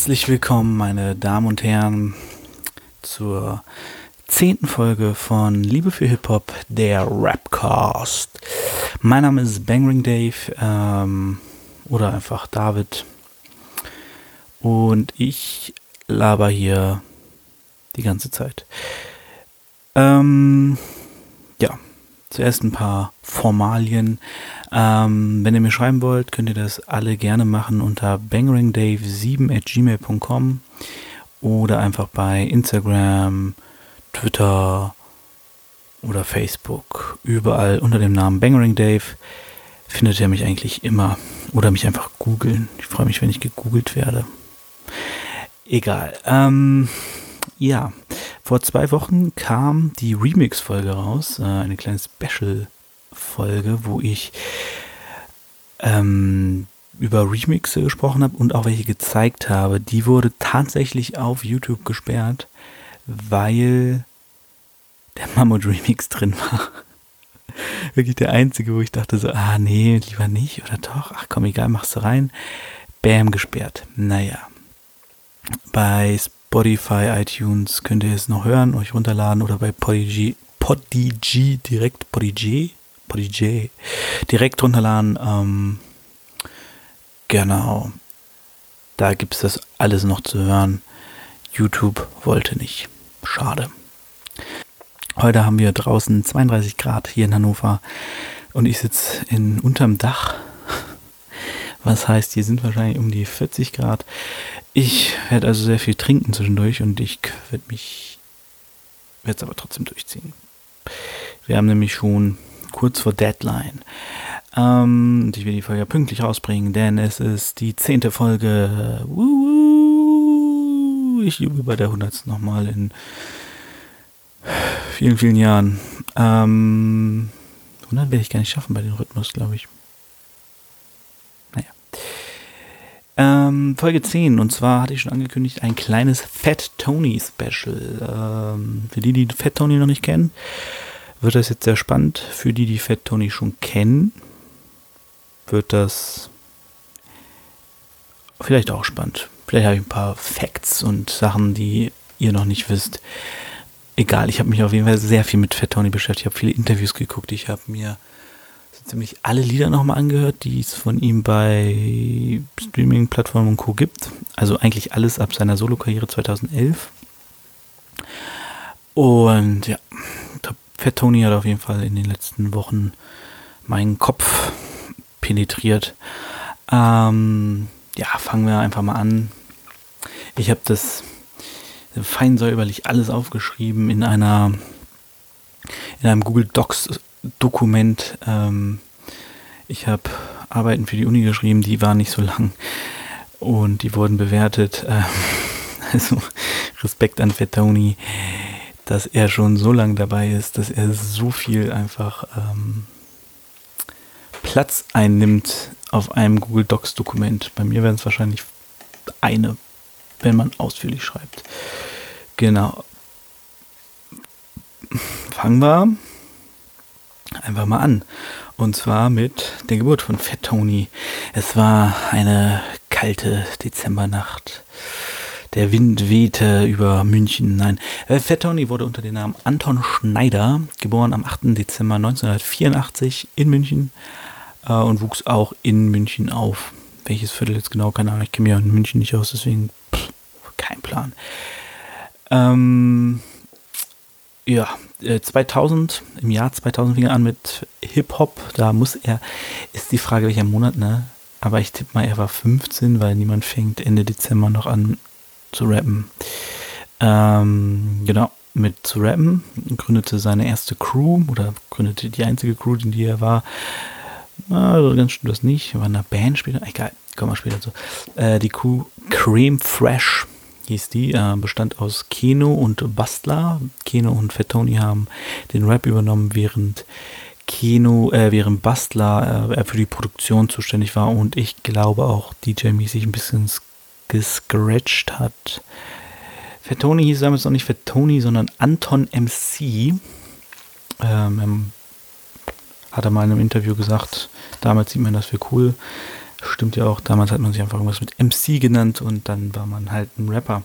Herzlich willkommen, meine Damen und Herren, zur zehnten Folge von Liebe für Hip-Hop, der Rapcast. Mein Name ist Bangring Dave ähm, oder einfach David und ich laber hier die ganze Zeit. Ähm, ja, zuerst ein paar Formalien. Ähm, wenn ihr mir schreiben wollt, könnt ihr das alle gerne machen unter bangeringdave7 at gmail.com oder einfach bei Instagram, Twitter oder Facebook. Überall unter dem Namen bangeringdave findet ihr mich eigentlich immer. Oder mich einfach googeln. Ich freue mich, wenn ich gegoogelt werde. Egal. Ähm, ja, vor zwei Wochen kam die Remix-Folge raus, äh, eine kleine Special-Folge, wo ich ähm, über Remixe gesprochen habe und auch welche gezeigt habe. Die wurde tatsächlich auf YouTube gesperrt, weil der Mammut Remix drin war. Wirklich der einzige, wo ich dachte so, ah nee, lieber nicht oder doch, ach komm, egal, machst du rein. Bam, gesperrt. Naja. Bei Spotify, iTunes könnt ihr es noch hören, euch runterladen oder bei Podigy, direkt, Podigy, Podigy direkt runterladen. Ähm, genau. Da gibt es das alles noch zu hören. YouTube wollte nicht. Schade. Heute haben wir draußen 32 Grad hier in Hannover und ich sitze in unterm Dach. Was heißt, hier sind wahrscheinlich um die 40 Grad. Ich werde also sehr viel trinken zwischendurch und ich werde mich, werde es aber trotzdem durchziehen. Wir haben nämlich schon kurz vor Deadline. Ähm, und ich will die Folge pünktlich rausbringen, denn es ist die zehnte Folge. Ich übe bei der hundertsten nochmal in vielen, vielen Jahren. Ähm, 100 werde ich gar nicht schaffen bei dem Rhythmus, glaube ich. Ähm, Folge 10, und zwar hatte ich schon angekündigt, ein kleines Fat Tony Special. Ähm, für die, die Fat Tony noch nicht kennen, wird das jetzt sehr spannend. Für die, die Fat Tony schon kennen, wird das vielleicht auch spannend. Vielleicht habe ich ein paar Facts und Sachen, die ihr noch nicht wisst. Egal, ich habe mich auf jeden Fall sehr viel mit Fat Tony beschäftigt. Ich habe viele Interviews geguckt. Ich habe mir ziemlich alle Lieder nochmal angehört, die es von ihm bei Streaming-Plattformen und Co. gibt. Also eigentlich alles ab seiner Solo-Karriere 2011. Und ja, Fat Tony hat auf jeden Fall in den letzten Wochen meinen Kopf penetriert. Ähm, ja, fangen wir einfach mal an. Ich habe das fein säuberlich alles aufgeschrieben in einer in einem Google Docs Dokument. Ähm, ich habe Arbeiten für die Uni geschrieben, die waren nicht so lang und die wurden bewertet. Ähm, also Respekt an Fettoni, dass er schon so lange dabei ist, dass er so viel einfach ähm, Platz einnimmt auf einem Google Docs Dokument. Bei mir wären es wahrscheinlich eine, wenn man ausführlich schreibt. Genau. Fangen wir einfach mal an. Und zwar mit der Geburt von Fat Tony. Es war eine kalte Dezembernacht. Der Wind wehte über München. Nein, äh, Fat Tony wurde unter dem Namen Anton Schneider, geboren am 8. Dezember 1984 in München äh, und wuchs auch in München auf. Welches Viertel jetzt genau, keine Ahnung. Ich kenne mich ja in München nicht aus, deswegen pff, kein Plan. Ähm, ja, 2000, äh, im Jahr 2000 fing er an mit Hip-Hop. Da muss er, ist die Frage, welcher Monat, ne? Aber ich tippe mal, er war 15, weil niemand fängt Ende Dezember noch an zu rappen. Ähm, genau, mit zu rappen. Gründete seine erste Crew oder gründete die einzige Crew, in die er war. Also ganz stimmt das nicht. War in einer Band später. Egal, kommen wir später zu. Äh, die Crew Cream Fresh hieß die, äh, bestand aus Keno und Bastler. Keno und Fettoni haben den Rap übernommen, während Keno, äh, während Bastler äh, für die Produktion zuständig war und ich glaube auch DJ-mäßig ein bisschen gescratcht hat. Fettoni hieß damals noch nicht Fettoni, sondern Anton MC. Ähm, hat er mal in einem Interview gesagt, damals sieht man das für cool, stimmt ja auch. Damals hat man sich einfach irgendwas mit MC genannt und dann war man halt ein Rapper.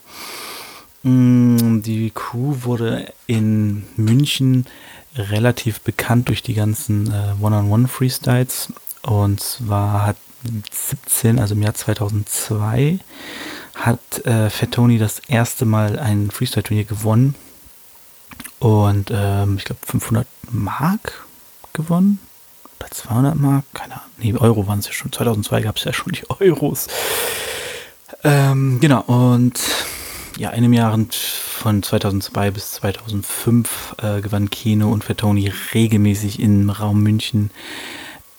Mm, die Crew wurde in München relativ bekannt durch die ganzen äh, One-on-One-Freestyles. Und zwar hat 17, also im Jahr 2002, hat äh, Fettoni das erste Mal ein Freestyle-Turnier gewonnen. Und ähm, ich glaube 500 Mark gewonnen. Oder 200 Mark? Keine Ahnung. Nee, Euro waren es ja schon. 2002 gab es ja schon die Euros. Ähm, genau, und ja, in den Jahren von 2002 bis 2005 äh, gewann Kino und Fettoni regelmäßig im Raum München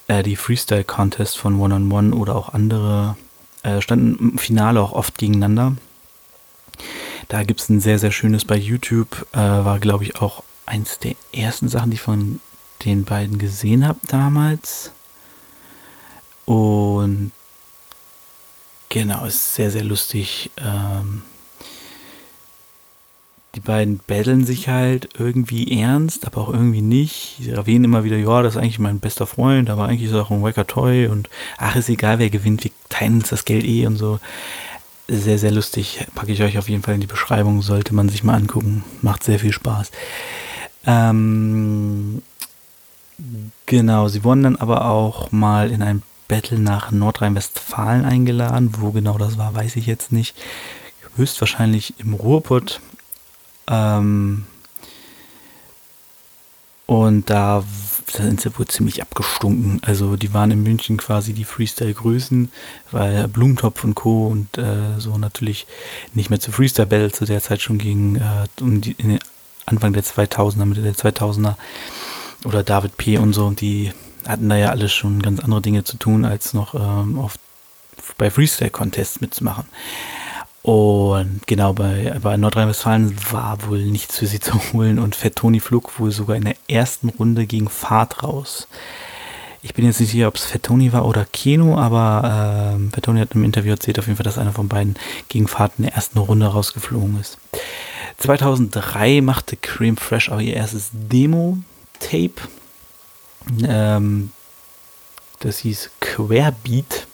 äh, die Freestyle Contest von One on One oder auch andere äh, standen im Finale auch oft gegeneinander. Da gibt es ein sehr, sehr schönes bei YouTube. Äh, war, glaube ich, auch eins der ersten Sachen, die ich von den beiden gesehen habe damals. Und genau, ist sehr, sehr lustig. Ähm, die beiden betteln sich halt irgendwie ernst, aber auch irgendwie nicht. Sie erwähnen immer wieder, ja, das ist eigentlich mein bester Freund, aber eigentlich ist er auch ein wacker Toy und ach, ist egal, wer gewinnt, wir teilen uns das Geld eh und so. Sehr, sehr lustig. Packe ich euch auf jeden Fall in die Beschreibung, sollte man sich mal angucken. Macht sehr viel Spaß. Ähm, genau, sie wurden dann aber auch mal in ein Battle nach Nordrhein-Westfalen eingeladen. Wo genau das war, weiß ich jetzt nicht. Höchstwahrscheinlich im Ruhrpott ähm, und da, sind sie wohl ziemlich abgestunken. Also die waren in München quasi die Freestyle-Größen, weil Blumentopf und Co. und äh, so natürlich nicht mehr zu Freestyle Battle zu der Zeit schon ging, äh, um die, Anfang der 2000er, Mitte der 2000er oder David P. und so. Die hatten da ja alles schon ganz andere Dinge zu tun, als noch ähm, auf, bei Freestyle-Contests mitzumachen. Und genau, bei, bei Nordrhein-Westfalen war wohl nichts für sie zu holen und Fett Toni flog wohl sogar in der ersten Runde gegen Fahrt raus. Ich bin jetzt nicht sicher, ob es Fett Toni war oder Keno, aber ähm, Fett Toni hat im Interview erzählt auf jeden Fall, dass einer von beiden gegen Fahrt in der ersten Runde rausgeflogen ist. 2003 machte Cream Fresh auch ihr erstes Demo-Tape. Ähm, das hieß Querbeat.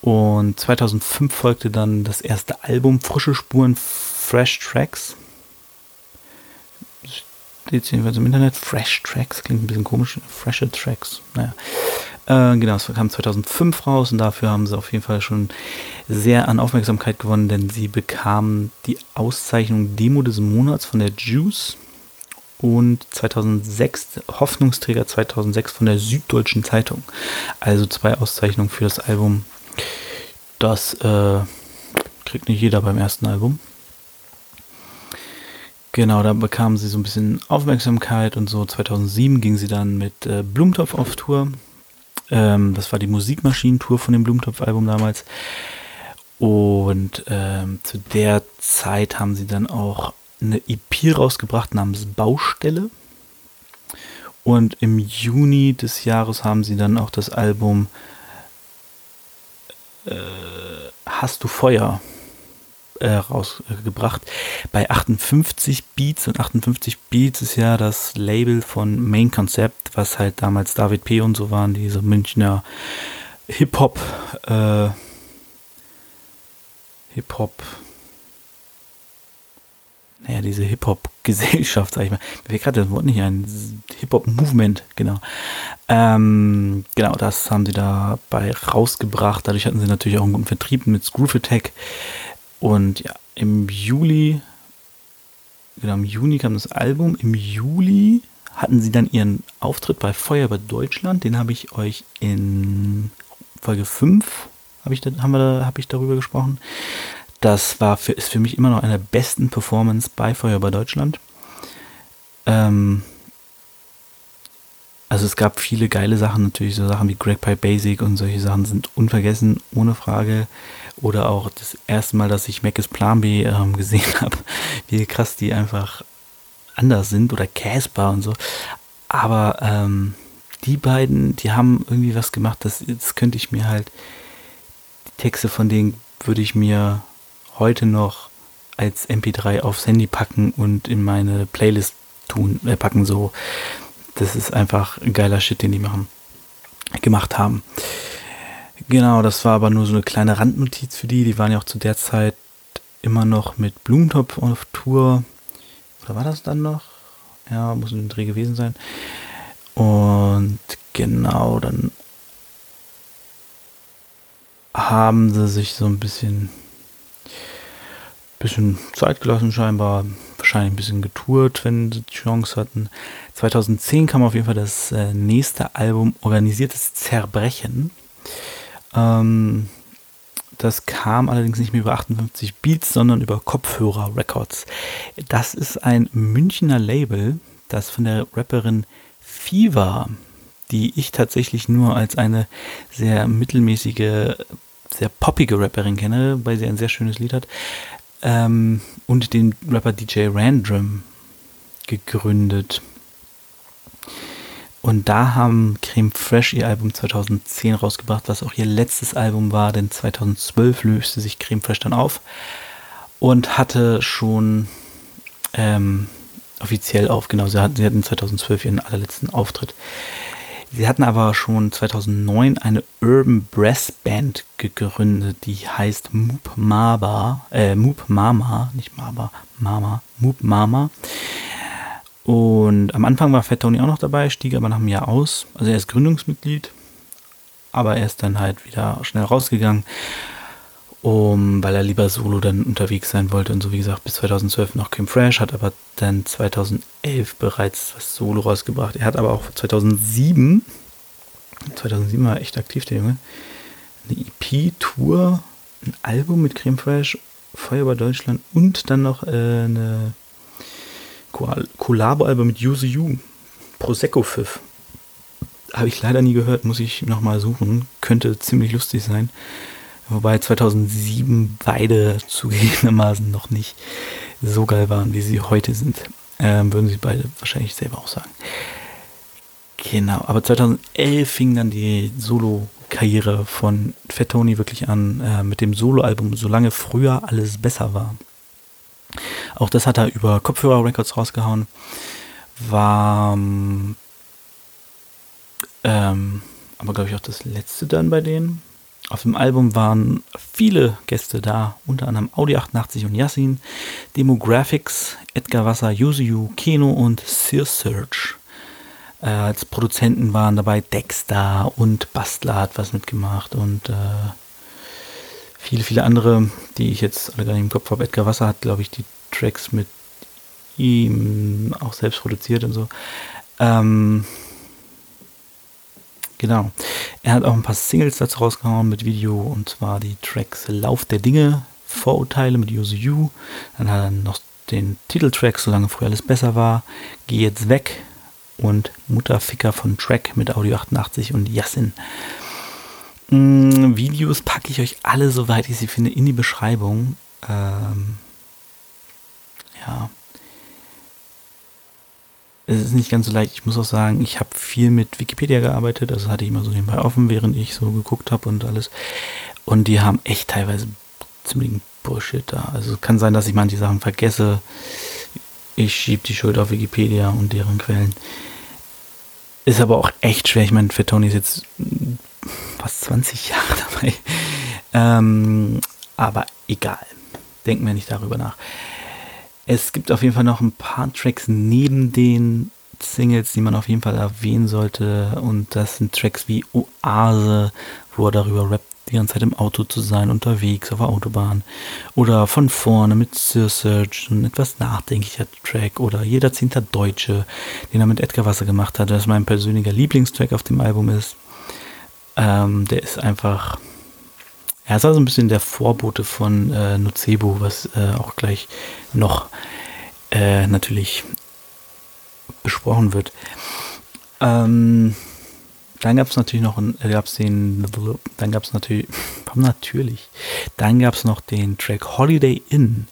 Und 2005 folgte dann das erste Album Frische Spuren Fresh Tracks. Steht jedenfalls im Internet. Fresh Tracks klingt ein bisschen komisch. Freshe Tracks. Naja. Äh, genau, es kam 2005 raus und dafür haben sie auf jeden Fall schon sehr an Aufmerksamkeit gewonnen, denn sie bekamen die Auszeichnung Demo des Monats von der Juice und 2006 Hoffnungsträger 2006 von der Süddeutschen Zeitung. Also zwei Auszeichnungen für das Album das äh, kriegt nicht jeder beim ersten Album. Genau, da bekamen sie so ein bisschen Aufmerksamkeit und so. 2007 ging sie dann mit äh, Blumentopf auf Tour. Ähm, das war die Musikmaschinentour von dem Blumentopf-Album damals. Und ähm, zu der Zeit haben sie dann auch eine EP rausgebracht namens Baustelle. Und im Juni des Jahres haben sie dann auch das Album äh, Hast du Feuer äh, rausgebracht. Bei 58 Beats und 58 Beats ist ja das Label von Main Concept, was halt damals David P. und so waren, diese Münchner Hip-Hop, äh, Hip-Hop, naja, diese Hip-Hop-Gesellschaft, sag ich mal. Mir fällt gerade das Wort nicht ein. Hip-Hop-Movement, genau. Ähm, genau, das haben sie dabei rausgebracht. Dadurch hatten sie natürlich auch einen guten Vertrieb mit Groove Attack. Und ja, im Juli, genau, im Juni kam das Album. Im Juli hatten sie dann ihren Auftritt bei Feuerwehr Deutschland. Den habe ich euch in Folge 5 habe ich, haben wir, hab ich darüber gesprochen. Das war für, ist für mich immer noch eine der besten Performance bei Feuerwehr Deutschland. Ähm, also es gab viele geile Sachen, natürlich so Sachen wie Greg Pie Basic und solche Sachen sind unvergessen, ohne Frage. Oder auch das erste Mal, dass ich Mac Plan B ähm, gesehen habe, wie krass die einfach anders sind oder Casper und so. Aber ähm, die beiden, die haben irgendwie was gemacht, das, das könnte ich mir halt, die Texte von denen würde ich mir heute noch als MP3 aufs Handy packen und in meine Playlist tun, äh, packen. So, das ist einfach ein geiler Shit, den die machen, gemacht haben. Genau, das war aber nur so eine kleine Randnotiz für die. Die waren ja auch zu der Zeit immer noch mit Blumentopf auf Tour. Oder war das dann noch? Ja, muss ein Dreh gewesen sein. Und genau, dann haben sie sich so ein bisschen, bisschen Zeit gelassen scheinbar. Wahrscheinlich ein bisschen getourt, wenn sie die Chance hatten. 2010 kam auf jeden Fall das äh, nächste Album Organisiertes Zerbrechen. Ähm, das kam allerdings nicht mehr über 58 Beats, sondern über Kopfhörer Records. Das ist ein Münchner Label, das von der Rapperin Fever, die ich tatsächlich nur als eine sehr mittelmäßige, sehr poppige Rapperin kenne, weil sie ein sehr schönes Lied hat, ähm, und den Rapper DJ Random gegründet. Und da haben Creme Fresh ihr Album 2010 rausgebracht, was auch ihr letztes Album war, denn 2012 löste sich Creme Fresh dann auf und hatte schon ähm, offiziell auf, genau, sie hatten, sie hatten 2012 ihren allerletzten Auftritt. Sie hatten aber schon 2009 eine Urban Brass Band gegründet, die heißt Moop Mama, äh, Moop Mama, nicht Mama, Mama, Moop Mama. Und am Anfang war Fat Tony auch noch dabei, stieg aber nach einem Jahr aus. Also er ist Gründungsmitglied, aber er ist dann halt wieder schnell rausgegangen, um, weil er lieber solo dann unterwegs sein wollte. Und so wie gesagt, bis 2012 noch Kim Fresh, hat aber dann 2011 bereits was Solo rausgebracht. Er hat aber auch 2007, 2007 war er echt aktiv, der Junge, eine EP-Tour, ein Album mit Creme Fresh, Feuer über Deutschland und dann noch äh, eine Collabo-Album mit Use You, Prosecco Pfiff. Habe ich leider nie gehört, muss ich nochmal suchen. Könnte ziemlich lustig sein. Wobei 2007 beide zugegebenermaßen noch nicht so geil waren, wie sie heute sind. Ähm, würden sie beide wahrscheinlich selber auch sagen. Genau, aber 2011 fing dann die Solo-Karriere von Fat Tony wirklich an äh, mit dem Solo-Album Solange früher alles besser war. Auch das hat er über Kopfhörer Records rausgehauen. War ähm, aber glaube ich auch das letzte dann bei denen. Auf dem Album waren viele Gäste da, unter anderem Audi 88 und Yassin, Demographics, Edgar Wasser, Yuzu, Keno und Sear Search. Äh, als Produzenten waren dabei Dexter und Bastler hat was mitgemacht und äh, viele, viele andere, die ich jetzt alle gar nicht im Kopf habe. Edgar Wasser hat, glaube ich, die Tracks mit ihm auch selbst produziert und so. Ähm, genau. Er hat auch ein paar Singles dazu rausgehauen mit Video und zwar die Tracks Lauf der Dinge, Vorurteile mit Use You. Dann hat er noch den Titeltrack Solange früher alles besser war, Geh jetzt weg und Mutterficker von Track mit Audio 88 und Yassin. Mm, Videos packe ich euch alle, soweit ich sie finde, in die Beschreibung. Ähm, ja. Es ist nicht ganz so leicht. Ich muss auch sagen, ich habe viel mit Wikipedia gearbeitet. Also hatte ich immer so nebenbei offen, während ich so geguckt habe und alles. Und die haben echt teilweise ziemlichen Bullshit da. Also es kann sein, dass ich manche Sachen vergesse. Ich schiebe die Schuld auf Wikipedia und deren Quellen. Ist aber auch echt schwer. Ich meine, für Tony ist jetzt fast 20 Jahre dabei. Ähm, aber egal. Denken wir nicht darüber nach. Es gibt auf jeden Fall noch ein paar Tracks neben den Singles, die man auf jeden Fall erwähnen sollte. Und das sind Tracks wie Oase, wo er darüber rappt, die ganze Zeit im Auto zu sein, unterwegs auf der Autobahn. Oder von vorne mit Sir Search, ein etwas nachdenklicher Track. Oder Jeder Zehnter Deutsche, den er mit Edgar Wasser gemacht hat, das mein persönlicher Lieblingstrack auf dem Album ist. Ähm, der ist einfach. Er ist also ein bisschen der Vorbote von äh, Nocebo, was äh, auch gleich noch äh, natürlich besprochen wird. Ähm, dann gab es natürlich noch äh, gab's den, dann gab es natürlich, natürlich, dann gab es noch den Track Holiday Inn.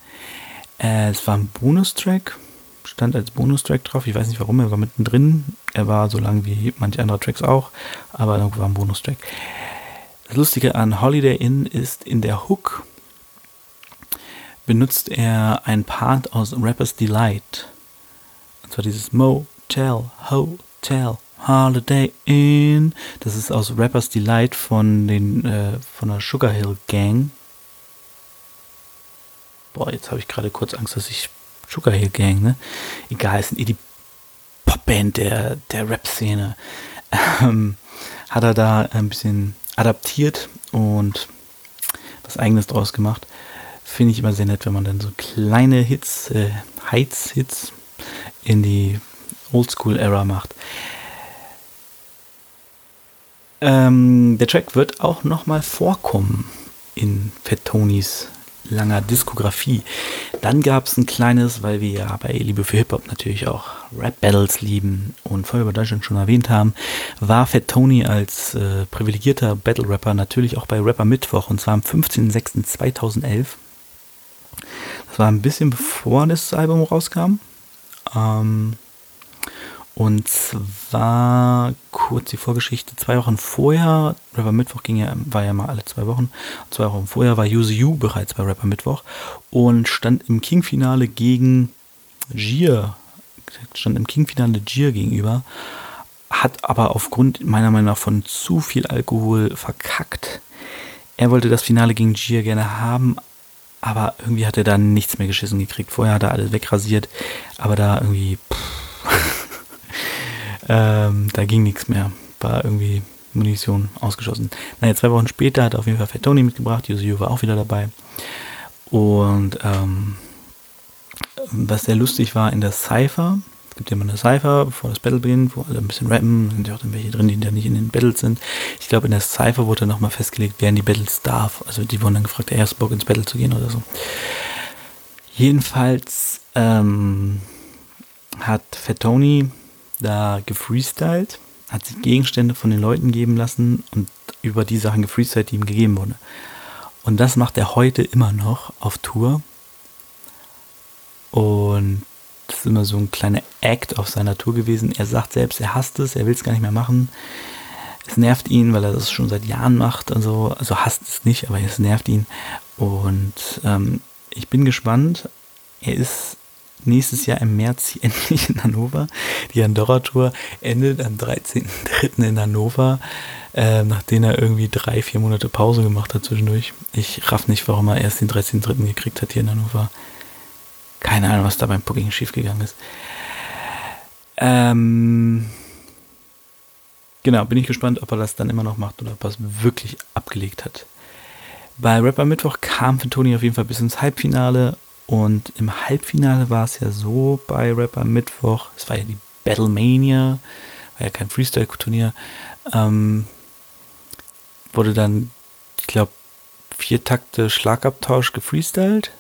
Äh, es war ein Bonustrack, stand als Bonustrack drauf. Ich weiß nicht warum, er war mittendrin. Er war so lang wie manche andere Tracks auch, aber er war ein Bonustrack. Das Lustige an Holiday Inn ist, in der Hook benutzt er ein Part aus Rapper's Delight. Und zwar dieses Motel, Hotel, Holiday Inn. Das ist aus Rappers Delight von den äh, von der Sugar Hill Gang. Boah, jetzt habe ich gerade kurz Angst, dass ich Sugar Hill Gang, ne? Egal, es sind eh die Popband der, der Rap-Szene. Ähm, hat er da ein bisschen adaptiert und was eigenes draus gemacht. Finde ich immer sehr nett, wenn man dann so kleine Hits, äh, Heiz-Hits in die Oldschool-Era macht. Ähm, der Track wird auch nochmal vorkommen in Fettonis langer Diskografie. Dann gab es ein kleines, weil wir ja bei Liebe für Hip-Hop natürlich auch Rap-Battles lieben und vorher über Deutschland schon erwähnt haben, war Fat Tony als äh, privilegierter Battle-Rapper natürlich auch bei Rapper Mittwoch und zwar am 15.06.2011. Das war ein bisschen bevor das Album rauskam. Ähm, und zwar kurz die Vorgeschichte, zwei Wochen vorher, Rapper Mittwoch ging ja, war ja mal alle zwei Wochen, zwei Wochen vorher war Use You bereits bei Rapper Mittwoch und stand im King-Finale gegen Gier, stand im King-Finale Gier gegenüber, hat aber aufgrund meiner Meinung nach von zu viel Alkohol verkackt. Er wollte das Finale gegen Gier gerne haben, aber irgendwie hat er da nichts mehr geschissen gekriegt. Vorher hat er alles wegrasiert, aber da irgendwie... Pff, ähm, da ging nichts mehr. War irgendwie Munition ausgeschossen. Naja, zwei Wochen später hat auf jeden Fall Fat Tony mitgebracht. Yosio war auch wieder dabei. Und ähm, was sehr lustig war in der Cypher, es gibt ja immer eine Cypher, bevor das Battle beginnt, wo alle ein bisschen rappen, sind ja auch dann welche drin, die da nicht in den Battles sind. Ich glaube, in der Cypher wurde nochmal festgelegt, wer in die Battles darf. Also die wurden dann gefragt, der erste Bock ins Battle zu gehen oder so. Jedenfalls ähm, hat Fat Tony da gefreestylt, hat sich Gegenstände von den Leuten geben lassen und über die Sachen gefreestylt, die ihm gegeben wurden. Und das macht er heute immer noch auf Tour. Und das ist immer so ein kleiner Act auf seiner Tour gewesen. Er sagt selbst, er hasst es, er will es gar nicht mehr machen. Es nervt ihn, weil er das schon seit Jahren macht und so. Also hasst es nicht, aber es nervt ihn. Und ähm, ich bin gespannt. Er ist nächstes Jahr im März endlich in Hannover. Die Andorra-Tour endet am 13.03. in Hannover, äh, nachdem er irgendwie drei, vier Monate Pause gemacht hat zwischendurch. Ich raff nicht, warum er erst den 13.03. gekriegt hat hier in Hannover. Keine Ahnung, was da beim Booking schiefgegangen ist. Ähm, genau, bin ich gespannt, ob er das dann immer noch macht oder ob er es wirklich abgelegt hat. Bei Rapper Mittwoch kam für Toni auf jeden Fall bis ins Halbfinale und im Halbfinale war es ja so bei Rapper Mittwoch, es war ja die Battlemania, war ja kein Freestyle-Turnier, ähm, wurde dann, ich glaube, vier Takte Schlagabtausch gefreestylt.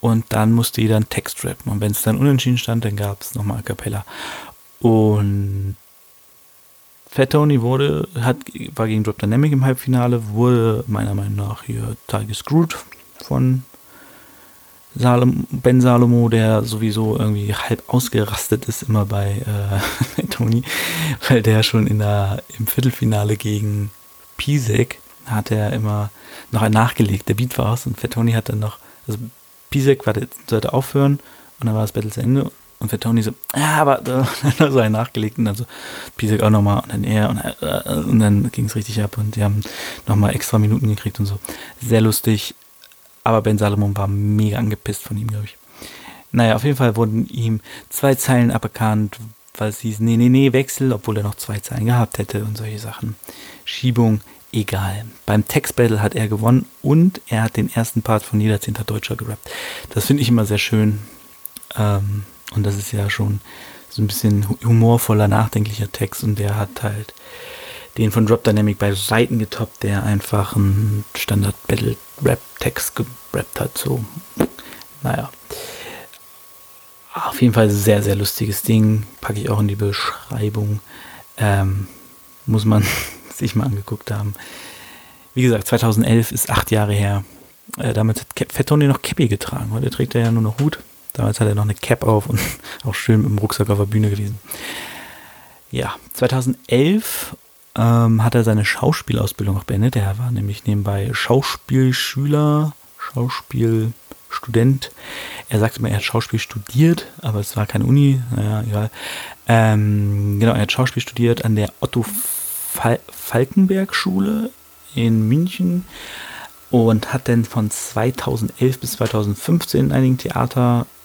Und dann musste jeder einen Text rappen. Und wenn es dann unentschieden stand, dann gab es nochmal A Cappella. Und Fat Tony wurde, hat, war gegen Drop Dynamic im Halbfinale, wurde meiner Meinung nach hier total gescrewt von Salom, Ben Salomo, der sowieso irgendwie halb ausgerastet ist immer bei äh, Tony, weil der schon in der, im Viertelfinale gegen Pisek hat er immer noch ein nachgelegt. Der Beat war aus und Fat Tony hat dann noch, also Pisek war sollte aufhören und dann war das Battle zu Ende und Fat Tony so, ja, aber dann hat so ein nachgelegt und dann so Pisek auch nochmal und dann er und, äh, und dann ging es richtig ab und die haben nochmal extra Minuten gekriegt und so. Sehr lustig. Aber Ben Salomon war mega angepisst von ihm, glaube ich. Naja, auf jeden Fall wurden ihm zwei Zeilen aberkannt, weil es hieß, nee, nee, nee, Wechsel, obwohl er noch zwei Zeilen gehabt hätte und solche Sachen. Schiebung, egal. Beim Text-Battle hat er gewonnen und er hat den ersten Part von jeder Zehnter Deutscher gerappt. Das finde ich immer sehr schön. Ähm, und das ist ja schon so ein bisschen humorvoller, nachdenklicher Text und der hat halt den von Drop Dynamic bei Seiten getoppt, der einfach einen Standard-Battle-Rap-Text gerappt hat. So, naja. Auf jeden Fall sehr, sehr lustiges Ding. Packe ich auch in die Beschreibung. Ähm, muss man sich mal angeguckt haben. Wie gesagt, 2011 ist acht Jahre her. Äh, damals hat Fat Tony noch Cappy getragen. Heute trägt er ja nur noch Hut. Damals hat er noch eine Cap auf und auch schön mit dem Rucksack auf der Bühne gewesen. Ja, 2011 ähm, hat er seine Schauspielausbildung auch beendet. Er war nämlich nebenbei Schauspielschüler, Schauspielstudent. Er sagte mal, er hat Schauspiel studiert, aber es war keine Uni. Naja, egal. Ähm, genau, er hat Schauspiel studiert an der Otto Fal Falkenberg Schule in München und hat dann von 2011 bis 2015 in einigen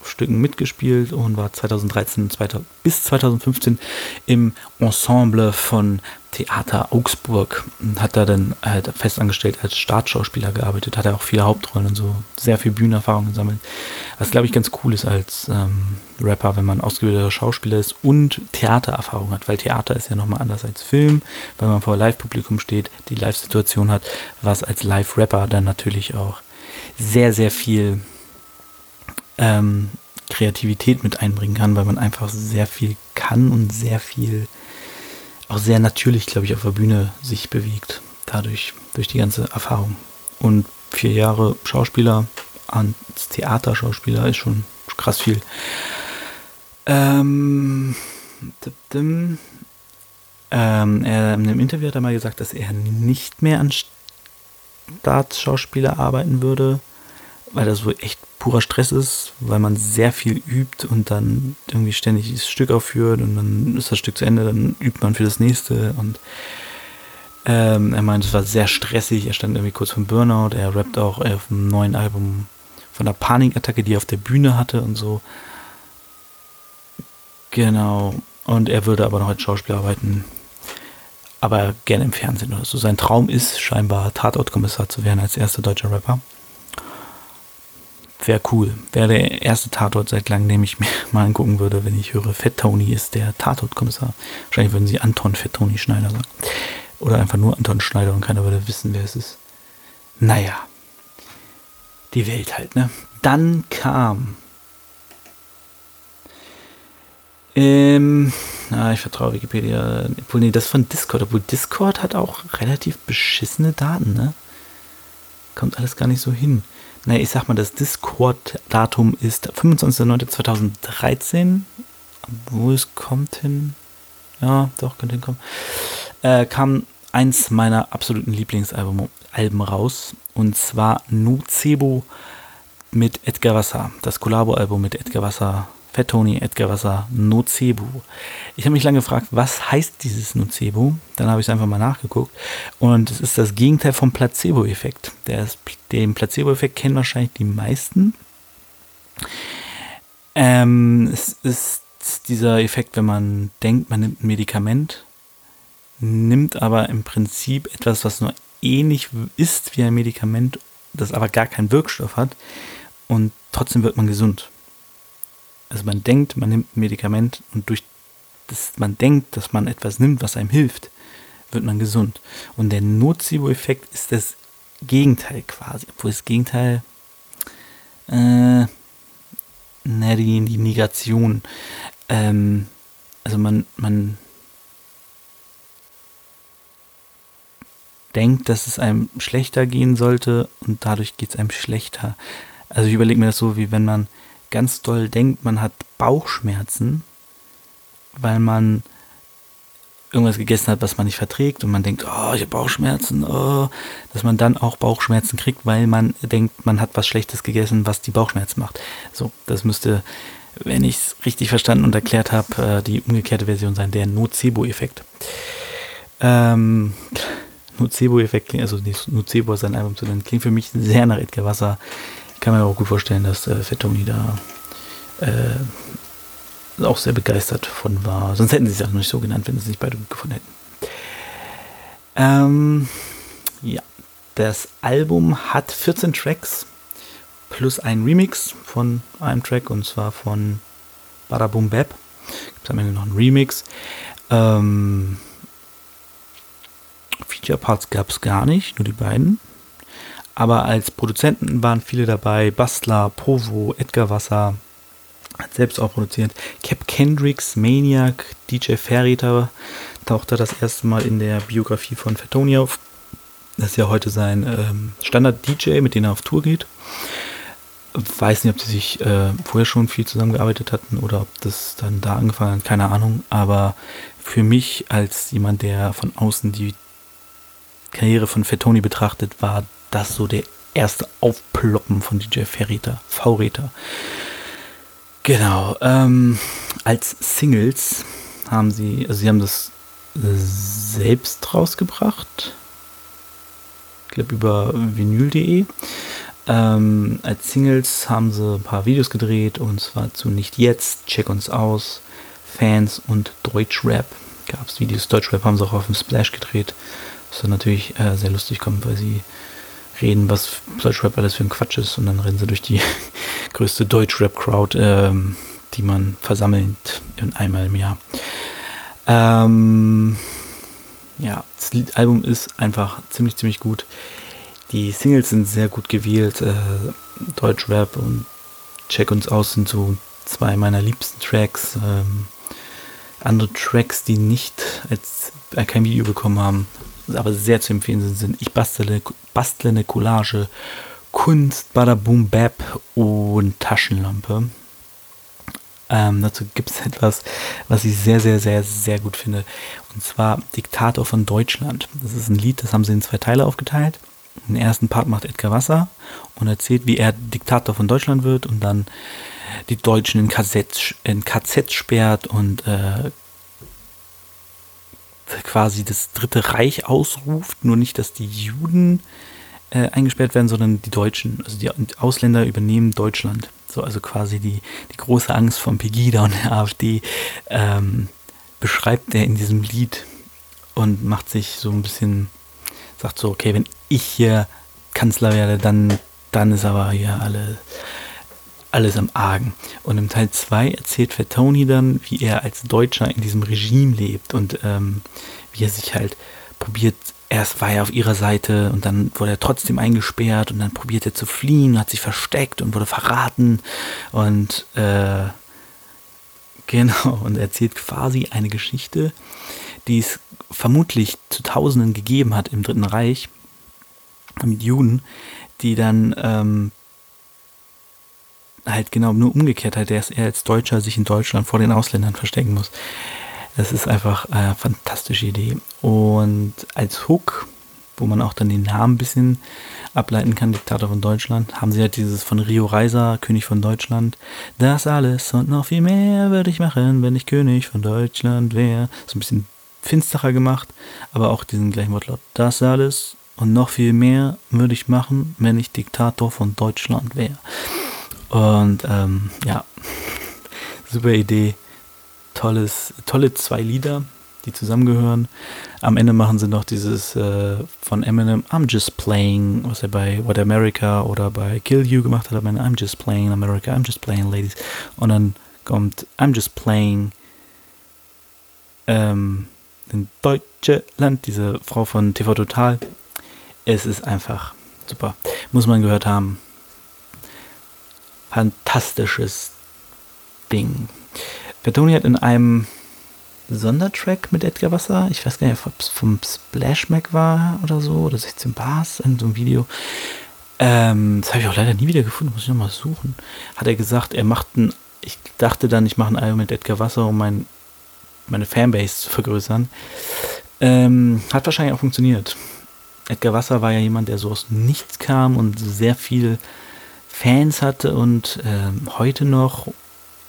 Theaterstücken mitgespielt und war 2013 2000, bis 2015 im Ensemble von Theater Augsburg und hat da dann halt festangestellt als Startschauspieler gearbeitet, hat er auch viele Hauptrollen und so sehr viel Bühnenerfahrung gesammelt. Was glaube ich ganz cool ist als ähm, Rapper, wenn man ausgebildeter Schauspieler ist und Theatererfahrung hat, weil Theater ist ja nochmal anders als Film, weil man vor Live-Publikum steht, die Live-Situation hat, was als Live-Rapper dann natürlich auch sehr, sehr viel ähm, Kreativität mit einbringen kann, weil man einfach sehr viel kann und sehr viel auch sehr natürlich, glaube ich, auf der Bühne sich bewegt. Dadurch, durch die ganze Erfahrung. Und vier Jahre Schauspieler als Theaterschauspieler ist schon krass viel. Ähm, ähm, in einem Interview hat er mal gesagt, dass er nicht mehr an Staatsschauspieler arbeiten würde, weil das wohl echt purer Stress ist, weil man sehr viel übt und dann irgendwie ständig das Stück aufführt und dann ist das Stück zu Ende, dann übt man für das nächste und ähm, er meint, es war sehr stressig, er stand irgendwie kurz vom Burnout, er rappt auch auf einem neuen Album von der Panikattacke, die er auf der Bühne hatte und so. Genau. Und er würde aber noch als Schauspieler arbeiten, aber gerne im Fernsehen oder so. Sein Traum ist scheinbar Tatortkommissar zu werden als erster deutscher Rapper wäre cool. Wäre der erste Tatort seit langem, den ich mir mal angucken würde, wenn ich höre, Fett Tony ist der Tatortkommissar. Wahrscheinlich würden sie Anton Fett Tony Schneider sagen. Oder einfach nur Anton Schneider und keiner würde wissen, wer es ist. Naja. Die Welt halt, ne? Dann kam. Ähm, ah, ich vertraue Wikipedia. Obwohl, nee, das von Discord. Obwohl Discord hat auch relativ beschissene Daten, ne? Kommt alles gar nicht so hin naja, ich sag mal, das Discord-Datum ist 25.09.2013. Wo es kommt hin? Ja, doch, könnte hinkommen. Äh, kam eins meiner absoluten Lieblingsalben Alben raus. Und zwar Nocebo mit Edgar Wasser. Das Collabo-Album mit Edgar Wasser Fat Tony, Nocebo. Ich habe mich lange gefragt, was heißt dieses Nocebo? Dann habe ich es einfach mal nachgeguckt. Und es ist das Gegenteil vom Placebo-Effekt. Den Placebo-Effekt kennen wahrscheinlich die meisten. Ähm, es ist dieser Effekt, wenn man denkt, man nimmt ein Medikament, nimmt aber im Prinzip etwas, was nur ähnlich ist wie ein Medikament, das aber gar keinen Wirkstoff hat und trotzdem wird man gesund. Also man denkt, man nimmt ein Medikament und durch das man denkt, dass man etwas nimmt, was einem hilft, wird man gesund. Und der Nocebo-Effekt ist das Gegenteil quasi. Obwohl das Gegenteil, äh, na, die, die Negation. Ähm, also man, man denkt, dass es einem schlechter gehen sollte und dadurch geht es einem schlechter. Also ich überlege mir das so, wie wenn man ganz doll denkt, man hat Bauchschmerzen, weil man irgendwas gegessen hat, was man nicht verträgt und man denkt, oh, ich habe Bauchschmerzen, oh, dass man dann auch Bauchschmerzen kriegt, weil man denkt, man hat was Schlechtes gegessen, was die Bauchschmerzen macht. So, das müsste, wenn ich es richtig verstanden und erklärt habe, äh, die umgekehrte Version sein, der Nocebo-Effekt. Ähm, Nocebo-Effekt, also Nocebo sein Album zu nennen, klingt für mich sehr nach Edgar Wasser kann mir auch gut vorstellen, dass äh, Fettoni da äh, auch sehr begeistert von war. Sonst hätten sie es auch noch nicht so genannt, wenn sie es nicht beide gefunden hätten. Ähm, ja, das Album hat 14 Tracks plus ein Remix von einem Track und zwar von Bada Boom Bap. Gibt es am Ende noch einen Remix. Ähm, Feature Parts gab es gar nicht, nur die beiden. Aber als Produzenten waren viele dabei. Bastler, Provo, Edgar Wasser, hat selbst auch produziert. Cap Kendricks, Maniac, DJ Ferriter tauchte das erste Mal in der Biografie von Fettoni auf. Das ist ja heute sein ähm, Standard-DJ, mit dem er auf Tour geht. Weiß nicht, ob sie sich äh, vorher schon viel zusammengearbeitet hatten oder ob das dann da angefangen hat, keine Ahnung. Aber für mich als jemand, der von außen die Karriere von Fettoni betrachtet, war das so der erste Aufploppen von DJ Verräter, V-Räter. Genau. Ähm, als Singles haben sie, also sie haben das selbst rausgebracht. Ich glaube über vinyl.de. Ähm, als Singles haben sie ein paar Videos gedreht und zwar zu Nicht Jetzt, Check uns aus, Fans und Deutschrap. Gab es Videos, Deutschrap haben sie auch auf dem Splash gedreht. Was dann natürlich äh, sehr lustig kommt, weil sie reden, was Deutschrap alles für ein Quatsch ist und dann rennen sie durch die größte Deutschrap-Crowd, ähm, die man versammelt in einmal im Jahr. Ähm, ja, das Album ist einfach ziemlich, ziemlich gut. Die Singles sind sehr gut gewählt. Äh, Deutschrap und Check uns aus sind so zwei meiner liebsten Tracks. Ähm, andere Tracks, die nicht als äh, kein Video bekommen haben, aber sehr zu empfehlen sind, sind Ich bastle, bastle eine Collage, Kunst, Bada Boom Bap und Taschenlampe. Ähm, dazu gibt es etwas, was ich sehr, sehr, sehr, sehr gut finde. Und zwar Diktator von Deutschland. Das ist ein Lied, das haben sie in zwei Teile aufgeteilt. Den ersten Part macht Edgar Wasser und erzählt, wie er Diktator von Deutschland wird und dann die Deutschen in KZ, in KZ sperrt und äh, quasi das Dritte Reich ausruft. Nur nicht, dass die Juden äh, eingesperrt werden, sondern die Deutschen, also die Ausländer übernehmen Deutschland. So, also quasi die, die große Angst von Pegida und der AfD ähm, beschreibt er in diesem Lied und macht sich so ein bisschen, sagt so, okay, wenn ich hier Kanzler werde, dann, dann ist aber hier alle, alles am Argen. Und im Teil 2 erzählt Fettoni dann, wie er als Deutscher in diesem Regime lebt und ähm, wie er sich halt probiert erst war er auf ihrer Seite und dann wurde er trotzdem eingesperrt und dann probiert er zu fliehen, hat sich versteckt und wurde verraten und äh, genau und erzählt quasi eine Geschichte, die es vermutlich zu Tausenden gegeben hat im Dritten Reich mit Juden, die dann ähm, halt genau nur umgekehrt hat, dass er als Deutscher sich in Deutschland vor den Ausländern verstecken muss. Das ist einfach eine fantastische Idee. Und als Hook, wo man auch dann den Namen ein bisschen ableiten kann, Diktator von Deutschland, haben sie halt dieses von Rio Reiser, König von Deutschland. Das alles und noch viel mehr würde ich machen, wenn ich König von Deutschland wäre. So ein bisschen finsterer gemacht, aber auch diesen gleichen Wortlaut. Das alles und noch viel mehr würde ich machen, wenn ich Diktator von Deutschland wäre. Und ähm, ja, super Idee tolles, tolle zwei Lieder, die zusammengehören. Am Ende machen sie noch dieses äh, von Eminem I'm Just Playing, was er bei What America oder bei Kill You gemacht hat. Aber I'm Just Playing America, I'm Just Playing Ladies. Und dann kommt I'm Just Playing ähm, in deutsche Land, diese Frau von TV Total. Es ist einfach super. Muss man gehört haben. Fantastisches Ding. Bertoni hat in einem Sondertrack mit Edgar Wasser, ich weiß gar nicht, ob es vom Splash Mac war oder so, oder 16 Bars in so einem Video. Ähm, das habe ich auch leider nie wieder gefunden, muss ich nochmal suchen. Hat er gesagt, er macht ein, ich dachte dann, ich mache ein Album mit Edgar Wasser, um mein, meine Fanbase zu vergrößern. Ähm, hat wahrscheinlich auch funktioniert. Edgar Wasser war ja jemand, der so aus nichts kam und sehr viel Fans hatte und ähm, heute noch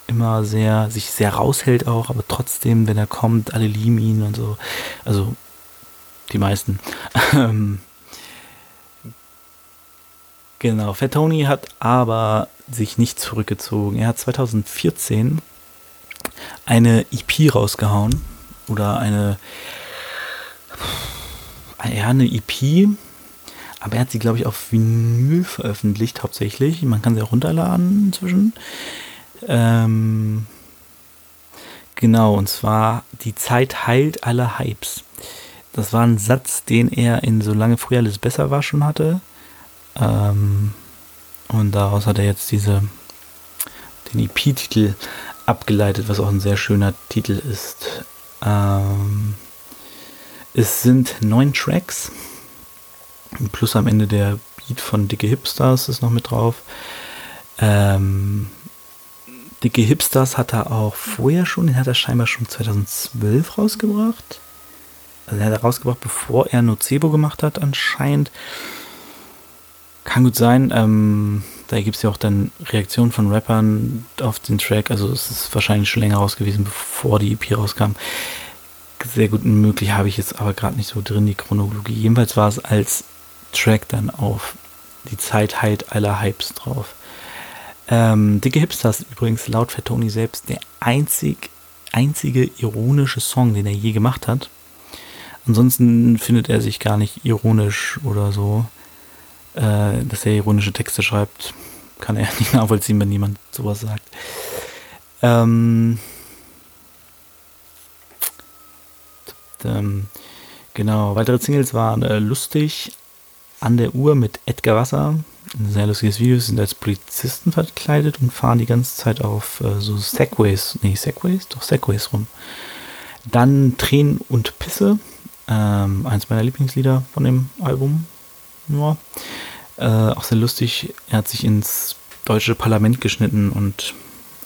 immer sehr, sich sehr raushält auch, aber trotzdem, wenn er kommt, alle lieben ihn und so. Also die meisten. Ähm, genau, Fat hat aber sich nicht zurückgezogen. Er hat 2014 eine EP rausgehauen oder eine ja, eine EP, aber er hat sie, glaube ich, auf Vinyl veröffentlicht hauptsächlich. Man kann sie auch runterladen inzwischen. Ähm, genau, und zwar die Zeit heilt alle Hypes. Das war ein Satz, den er in Solange früher alles besser war schon hatte. Ähm, und daraus hat er jetzt diese, den EP-Titel abgeleitet, was auch ein sehr schöner Titel ist. Ähm, es sind neun Tracks. Plus am Ende der Beat von Dicke Hipsters ist noch mit drauf. Ähm, Dicke Hipsters hat er auch vorher schon, den hat er scheinbar schon 2012 rausgebracht. Also den hat er rausgebracht, bevor er Nocebo gemacht hat, anscheinend. Kann gut sein. Ähm, da gibt es ja auch dann Reaktionen von Rappern auf den Track. Also es ist wahrscheinlich schon länger raus gewesen, bevor die EP rauskam. Sehr gut möglich habe ich jetzt aber gerade nicht so drin, die Chronologie. Jedenfalls war es als Track dann auf die Zeitheit aller Hypes drauf. Ähm, Dicke Hipsters übrigens laut Fatoni selbst der einzig, einzige ironische Song, den er je gemacht hat. Ansonsten findet er sich gar nicht ironisch oder so. Äh, dass er ironische Texte schreibt, kann er nicht nachvollziehen, wenn jemand sowas sagt. Ähm, ähm, genau, weitere Singles waren äh, Lustig, An der Uhr mit Edgar Wasser. Ein sehr lustiges Video, Sie sind als Polizisten verkleidet und fahren die ganze Zeit auf äh, so Segways, nee, Segways? Doch, Segways rum. Dann Tränen und Pisse, ähm, eins meiner Lieblingslieder von dem Album. Ja. Äh, auch sehr lustig, er hat sich ins deutsche Parlament geschnitten und,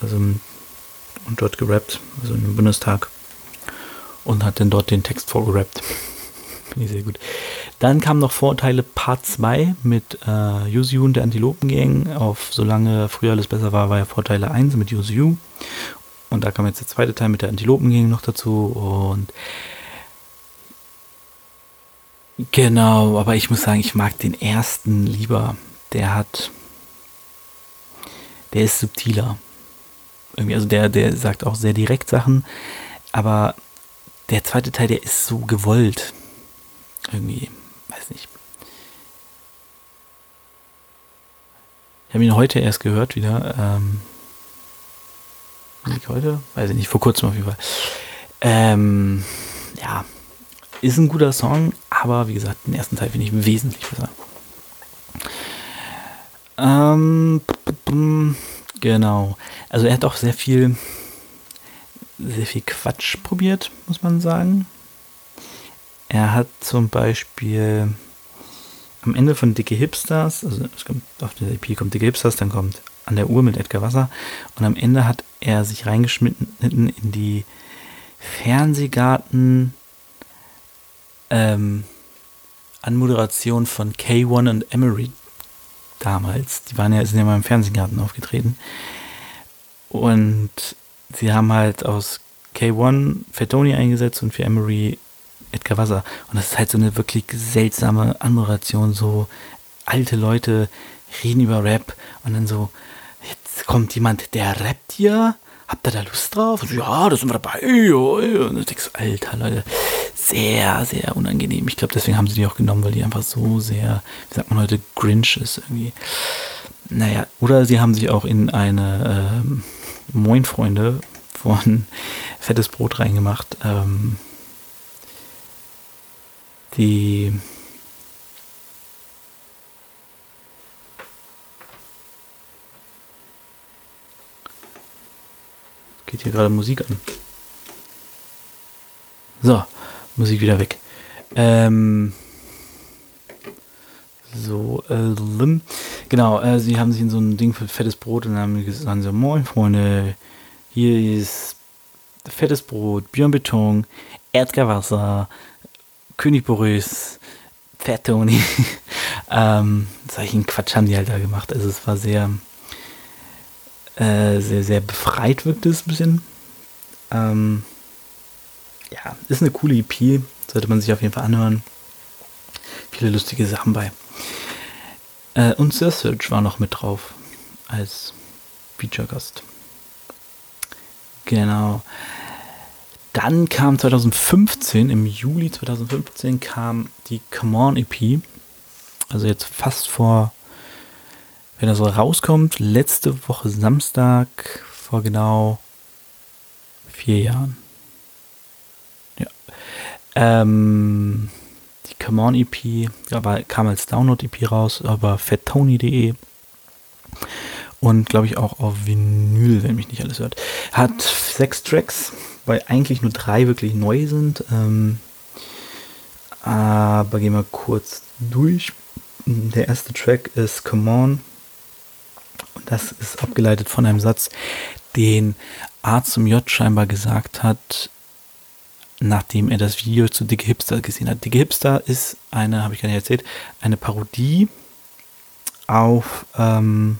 also, und dort gerappt, also im Bundestag. Und hat dann dort den Text vorgerappt. Finde ich sehr gut. Dann kamen noch Vorurteile Part 2 mit äh, Yuzu und der Antilopen-Gang. Auf Solange früher alles besser war, war ja Vorteile 1 mit Yuzu. Und da kam jetzt der zweite Teil mit der Antilopen-Gang noch dazu. Und Genau, aber ich muss sagen, ich mag den ersten lieber. Der hat. Der ist subtiler. Irgendwie, also der, der sagt auch sehr direkt Sachen. Aber der zweite Teil, der ist so gewollt. Irgendwie, weiß nicht. Ich habe ihn heute erst gehört wieder. Ähm, heute? Weiß ich nicht, vor kurzem auf jeden Fall. Ähm, ja, ist ein guter Song, aber wie gesagt, den ersten Teil finde ich wesentlich besser. Ähm, genau. Also er hat auch sehr viel, sehr viel Quatsch probiert, muss man sagen. Er hat zum Beispiel am Ende von Dicke Hipsters, also kommt, auf der EP kommt Dicke Hipsters, dann kommt An der Uhr mit Edgar Wasser und am Ende hat er sich reingeschnitten in die Fernsehgarten ähm, Anmoderation von K1 und Emery damals. Die waren ja, sind ja mal im Fernsehgarten aufgetreten. Und sie haben halt aus K1 Fettoni eingesetzt und für Emery Edgar Wasser. Und das ist halt so eine wirklich seltsame Anmoderation. So alte Leute reden über Rap und dann so, jetzt kommt jemand, der rappt hier. Habt ihr da Lust drauf? Und so, ja, da sind wir dabei. Und du denkst, alter Leute, sehr, sehr unangenehm. Ich glaube, deswegen haben sie die auch genommen, weil die einfach so sehr, wie sagt man heute, Grinch ist irgendwie. Naja, oder sie haben sich auch in eine ähm, Moin Freunde von Fettes Brot reingemacht. Ähm, die geht hier gerade Musik an. So, Musik wieder weg. Ähm, so, äh, genau, äh, sie haben sich in so ein Ding für fettes Brot und haben gesagt, so, moin Freunde, hier ist fettes Brot, Björn Beton, Erdgerwasser, König Boris, Fat Tony. ähm, solchen Quatsch haben die halt da gemacht. Also es war sehr, äh, sehr, sehr befreit wirkt es ein bisschen. Ähm, ja, ist eine coole EP, sollte man sich auf jeden Fall anhören. Viele lustige Sachen bei. Äh, und Sir Search war noch mit drauf als Feature-Gast. Genau. Dann kam 2015, im Juli 2015 kam die Come On EP. Also jetzt fast vor, wenn er so rauskommt, letzte Woche Samstag vor genau vier Jahren. Ähm, die Come On EP aber kam als Download-EP raus über fattony.de und glaube ich auch auf Vinyl, wenn mich nicht alles hört. Hat sechs Tracks, weil eigentlich nur drei wirklich neu sind. Ähm, aber gehen wir kurz durch. Der erste Track ist Come On. Und das ist abgeleitet von einem Satz, den A zum J scheinbar gesagt hat, nachdem er das Video zu Dicke Hipster gesehen hat. Dicke Hipster ist eine, habe ich gar nicht erzählt, eine Parodie auf ähm,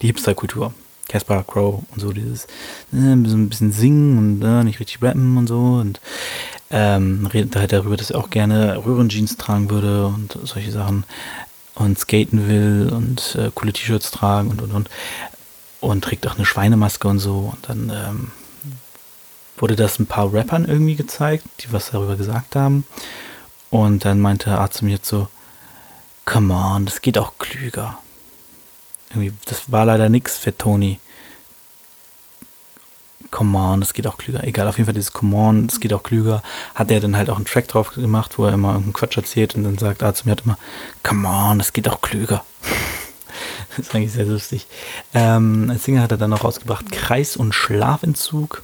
die Hipster-Kultur. Casper Crow und so dieses äh, ein bisschen singen und äh, nicht richtig rappen und so und ähm, redet halt darüber, dass er auch gerne Röhrenjeans tragen würde und solche Sachen und skaten will und äh, coole T-Shirts tragen und und und und trägt auch eine Schweinemaske und so und dann ähm, wurde das ein paar Rappern irgendwie gezeigt, die was darüber gesagt haben und dann meinte Arzt mir so, come on, das geht auch klüger. Irgendwie, das war leider nichts für Tony. Come on, das geht auch klüger. Egal, auf jeden Fall dieses Come on, das geht auch klüger. Hat er dann halt auch einen Track drauf gemacht, wo er immer irgendeinen Quatsch erzählt und dann sagt er zu mir halt immer, Come on, das geht auch klüger. das ist eigentlich sehr lustig. Ähm, als Singer hat er dann noch rausgebracht Kreis- und Schlafentzug.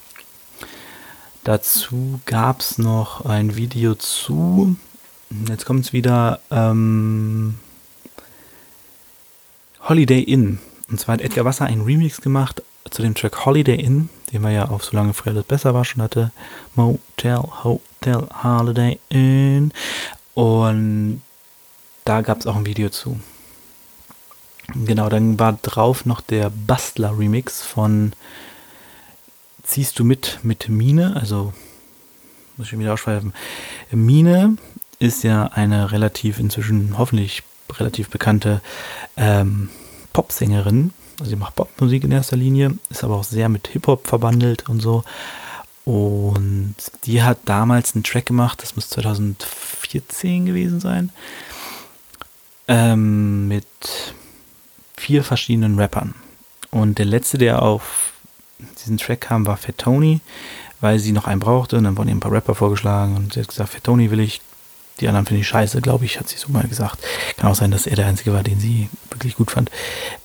Dazu gab es noch ein Video zu, jetzt kommt es wieder, ähm, Holiday Inn. Und zwar hat Edgar Wasser einen Remix gemacht zu dem Track Holiday Inn, den wir ja auf Solange früher das besser war schon hatte. Motel, Hotel, Holiday Inn. Und da gab es auch ein Video zu. Genau, dann war drauf noch der Bustler Remix von Ziehst du mit mit Mine, also muss ich wieder ausschweifen. Mine ist ja eine relativ inzwischen hoffentlich relativ bekannte ähm, Popsängerin. Also sie macht Popmusik in erster Linie, ist aber auch sehr mit Hip-Hop verbandelt und so. Und die hat damals einen Track gemacht, das muss 2014 gewesen sein, ähm, mit vier verschiedenen Rappern. Und der letzte, der auf diesen Track kam, war Fat Tony, weil sie noch einen brauchte. Und dann wurden ihr ein paar Rapper vorgeschlagen und sie hat gesagt, Fat Tony will ich, die anderen finde ich scheiße, glaube ich, hat sie so mal gesagt. Kann auch sein, dass er der Einzige war, den sie wirklich gut fand.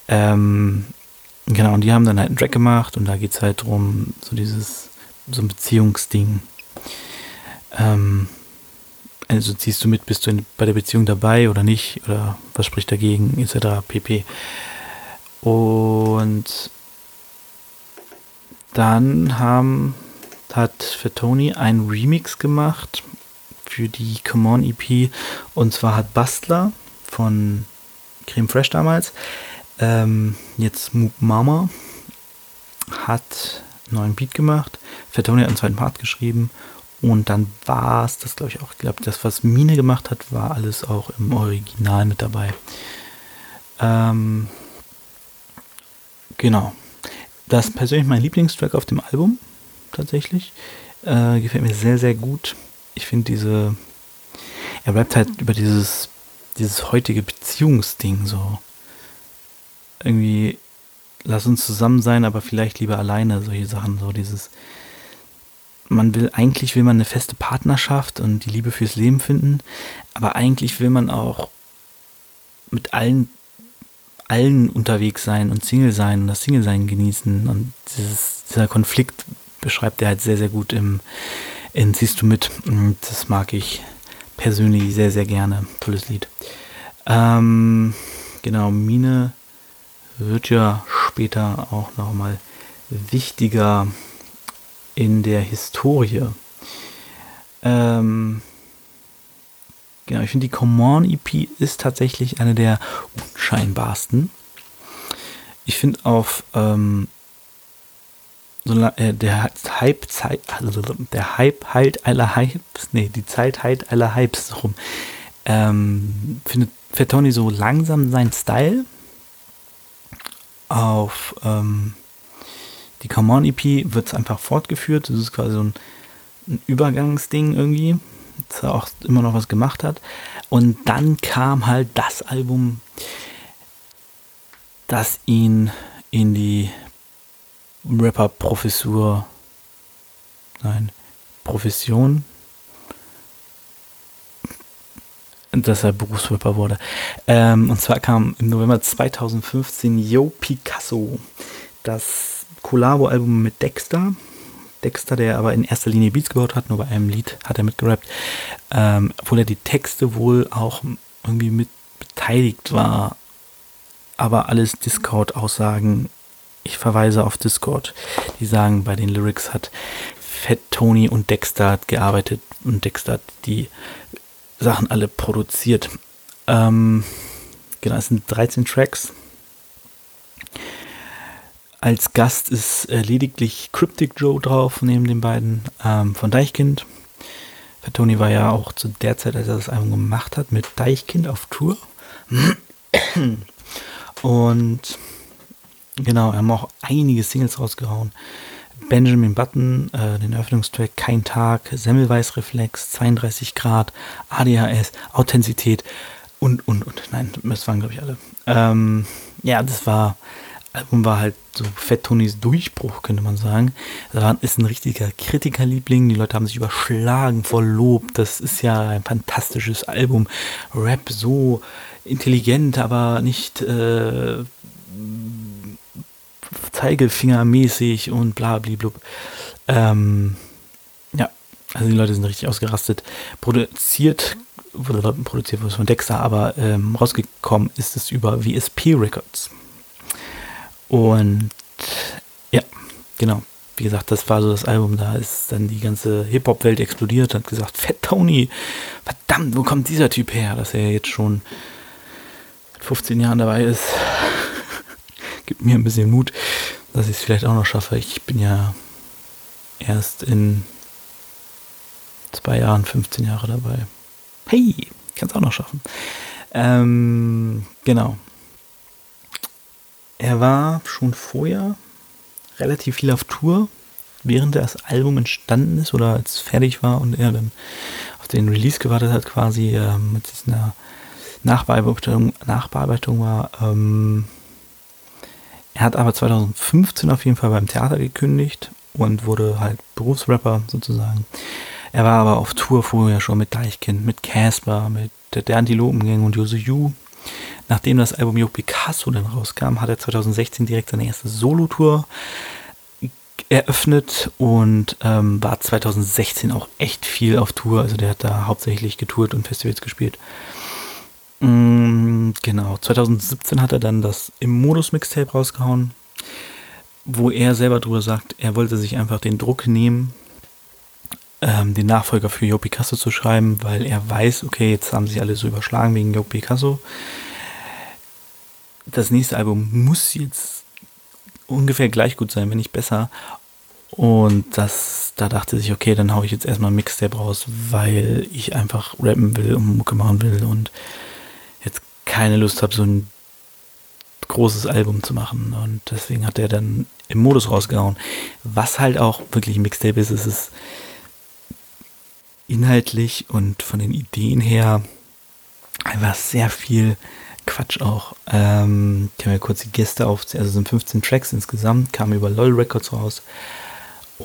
Ähm, genau, und die haben dann halt einen Track gemacht und da geht es halt drum, so dieses, so ein Beziehungsding. Ähm, also ziehst du mit, bist du in, bei der Beziehung dabei oder nicht? Oder was spricht dagegen, etc. pp. Und dann haben, hat für Tony ein Remix gemacht für die Come On EP. Und zwar hat Bastler von Creme Fresh damals, ähm, jetzt Moop Mama, hat einen neuen Beat gemacht. Fatoni hat einen zweiten Part geschrieben. Und dann war es das, glaube ich, auch. Ich glaube, das, was Mine gemacht hat, war alles auch im Original mit dabei. Ähm, genau. Das ist persönlich mein Lieblingstrack auf dem Album, tatsächlich. Äh, gefällt mir sehr, sehr gut ich finde diese, er bleibt halt über dieses, dieses heutige Beziehungsding so. Irgendwie, lass uns zusammen sein, aber vielleicht lieber alleine, solche Sachen, so dieses, man will, eigentlich will man eine feste Partnerschaft und die Liebe fürs Leben finden, aber eigentlich will man auch mit allen, allen unterwegs sein und Single sein und das Single sein genießen und dieses, dieser Konflikt beschreibt er halt sehr, sehr gut im, Entziehst du mit. Das mag ich persönlich sehr, sehr gerne. Tolles Lied. Ähm, genau, Mine wird ja später auch nochmal wichtiger in der Historie. Ähm, genau, ich finde die Come On EP ist tatsächlich eine der unscheinbarsten. Ich finde auf ähm, so, äh, der Hype Zeit, also der Hype heilt aller Hypes, nee, die Zeit heilt aller Hypes rum. Ähm, findet Fettoni so langsam seinen Style auf ähm, die Come On EP wird es einfach fortgeführt. Das ist quasi so ein, ein Übergangsding irgendwie, dass er auch immer noch was gemacht hat. Und dann kam halt das Album, das ihn in die Rapper-Professur, nein, Profession, dass er Berufsrapper wurde. Ähm, und zwar kam im November 2015 Yo Picasso, das Collabo-Album mit Dexter. Dexter, der aber in erster Linie Beats gebaut hat, nur bei einem Lied hat er mitgerappt, ähm, obwohl er die Texte wohl auch irgendwie mit beteiligt war, aber alles Discord-Aussagen ich verweise auf Discord. Die sagen, bei den Lyrics hat Fat Tony und Dexter gearbeitet und Dexter hat die Sachen alle produziert. Ähm, genau, es sind 13 Tracks. Als Gast ist äh, lediglich Cryptic Joe drauf, neben den beiden ähm, von Deichkind. Tony war ja auch zu der Zeit, als er das Album gemacht hat, mit Deichkind auf Tour. Und genau, wir haben auch einige Singles rausgehauen. Benjamin Button, äh, den Eröffnungstrack Kein Tag, Semmelweisreflex, 32 Grad, ADHS, Authentizität und, und, und. Nein, das waren, glaube ich, alle. Ähm, ja, das war Album war halt so Fett Tonys Durchbruch, könnte man sagen. Das ist ein richtiger Kritikerliebling. Die Leute haben sich überschlagen vor Lob. Das ist ja ein fantastisches Album. Rap so intelligent, aber nicht äh, Zeigefingermäßig und bla blub. Ähm, ja, also die Leute sind richtig ausgerastet. Produziert wurde produziert wurde von Dexter, aber ähm, rausgekommen ist es über VSP Records. Und ja, genau. Wie gesagt, das war so das Album, da ist dann die ganze Hip-Hop-Welt explodiert, hat gesagt, Fett Tony, verdammt, wo kommt dieser Typ her, dass er jetzt schon 15 Jahren dabei ist. Gibt mir ein bisschen Mut, dass ich es vielleicht auch noch schaffe. Ich bin ja erst in zwei Jahren 15 Jahre dabei. Hey, ich kann es auch noch schaffen. Ähm, genau. Er war schon vorher relativ viel auf Tour, während das Album entstanden ist oder als fertig war und er dann auf den Release gewartet hat, quasi äh, mit dieser Nachbearbeitung, Nachbearbeitung war. Ähm, er hat aber 2015 auf jeden Fall beim Theater gekündigt und wurde halt Berufsrapper sozusagen. Er war aber auf Tour vorher schon mit Deichkind, mit Casper, mit der Antilopengang und Jose Yu. Nachdem das Album Yo Picasso dann rauskam, hat er 2016 direkt seine erste Solo-Tour eröffnet und ähm, war 2016 auch echt viel auf Tour. Also der hat da hauptsächlich getourt und Festivals gespielt. Mm, genau, 2017 hat er dann das im Modus Mixtape rausgehauen, wo er selber drüber sagt, er wollte sich einfach den Druck nehmen, ähm, den Nachfolger für Yo Picasso zu schreiben, weil er weiß, okay, jetzt haben sich alle so überschlagen wegen Yo Picasso das nächste Album muss jetzt ungefähr gleich gut sein, wenn nicht besser. Und das, da dachte ich, okay, dann haue ich jetzt erstmal ein Mixtape raus, weil ich einfach rappen will und Mucke machen will und keine Lust habe, so ein großes Album zu machen. Und deswegen hat er dann im Modus rausgehauen. Was halt auch wirklich ein Mixtape ist, ist es inhaltlich und von den Ideen her einfach sehr viel Quatsch auch. Ähm, ich kann mir kurz die Gäste aufzählen. Also sind 15 Tracks insgesamt, kamen über LOL Records raus.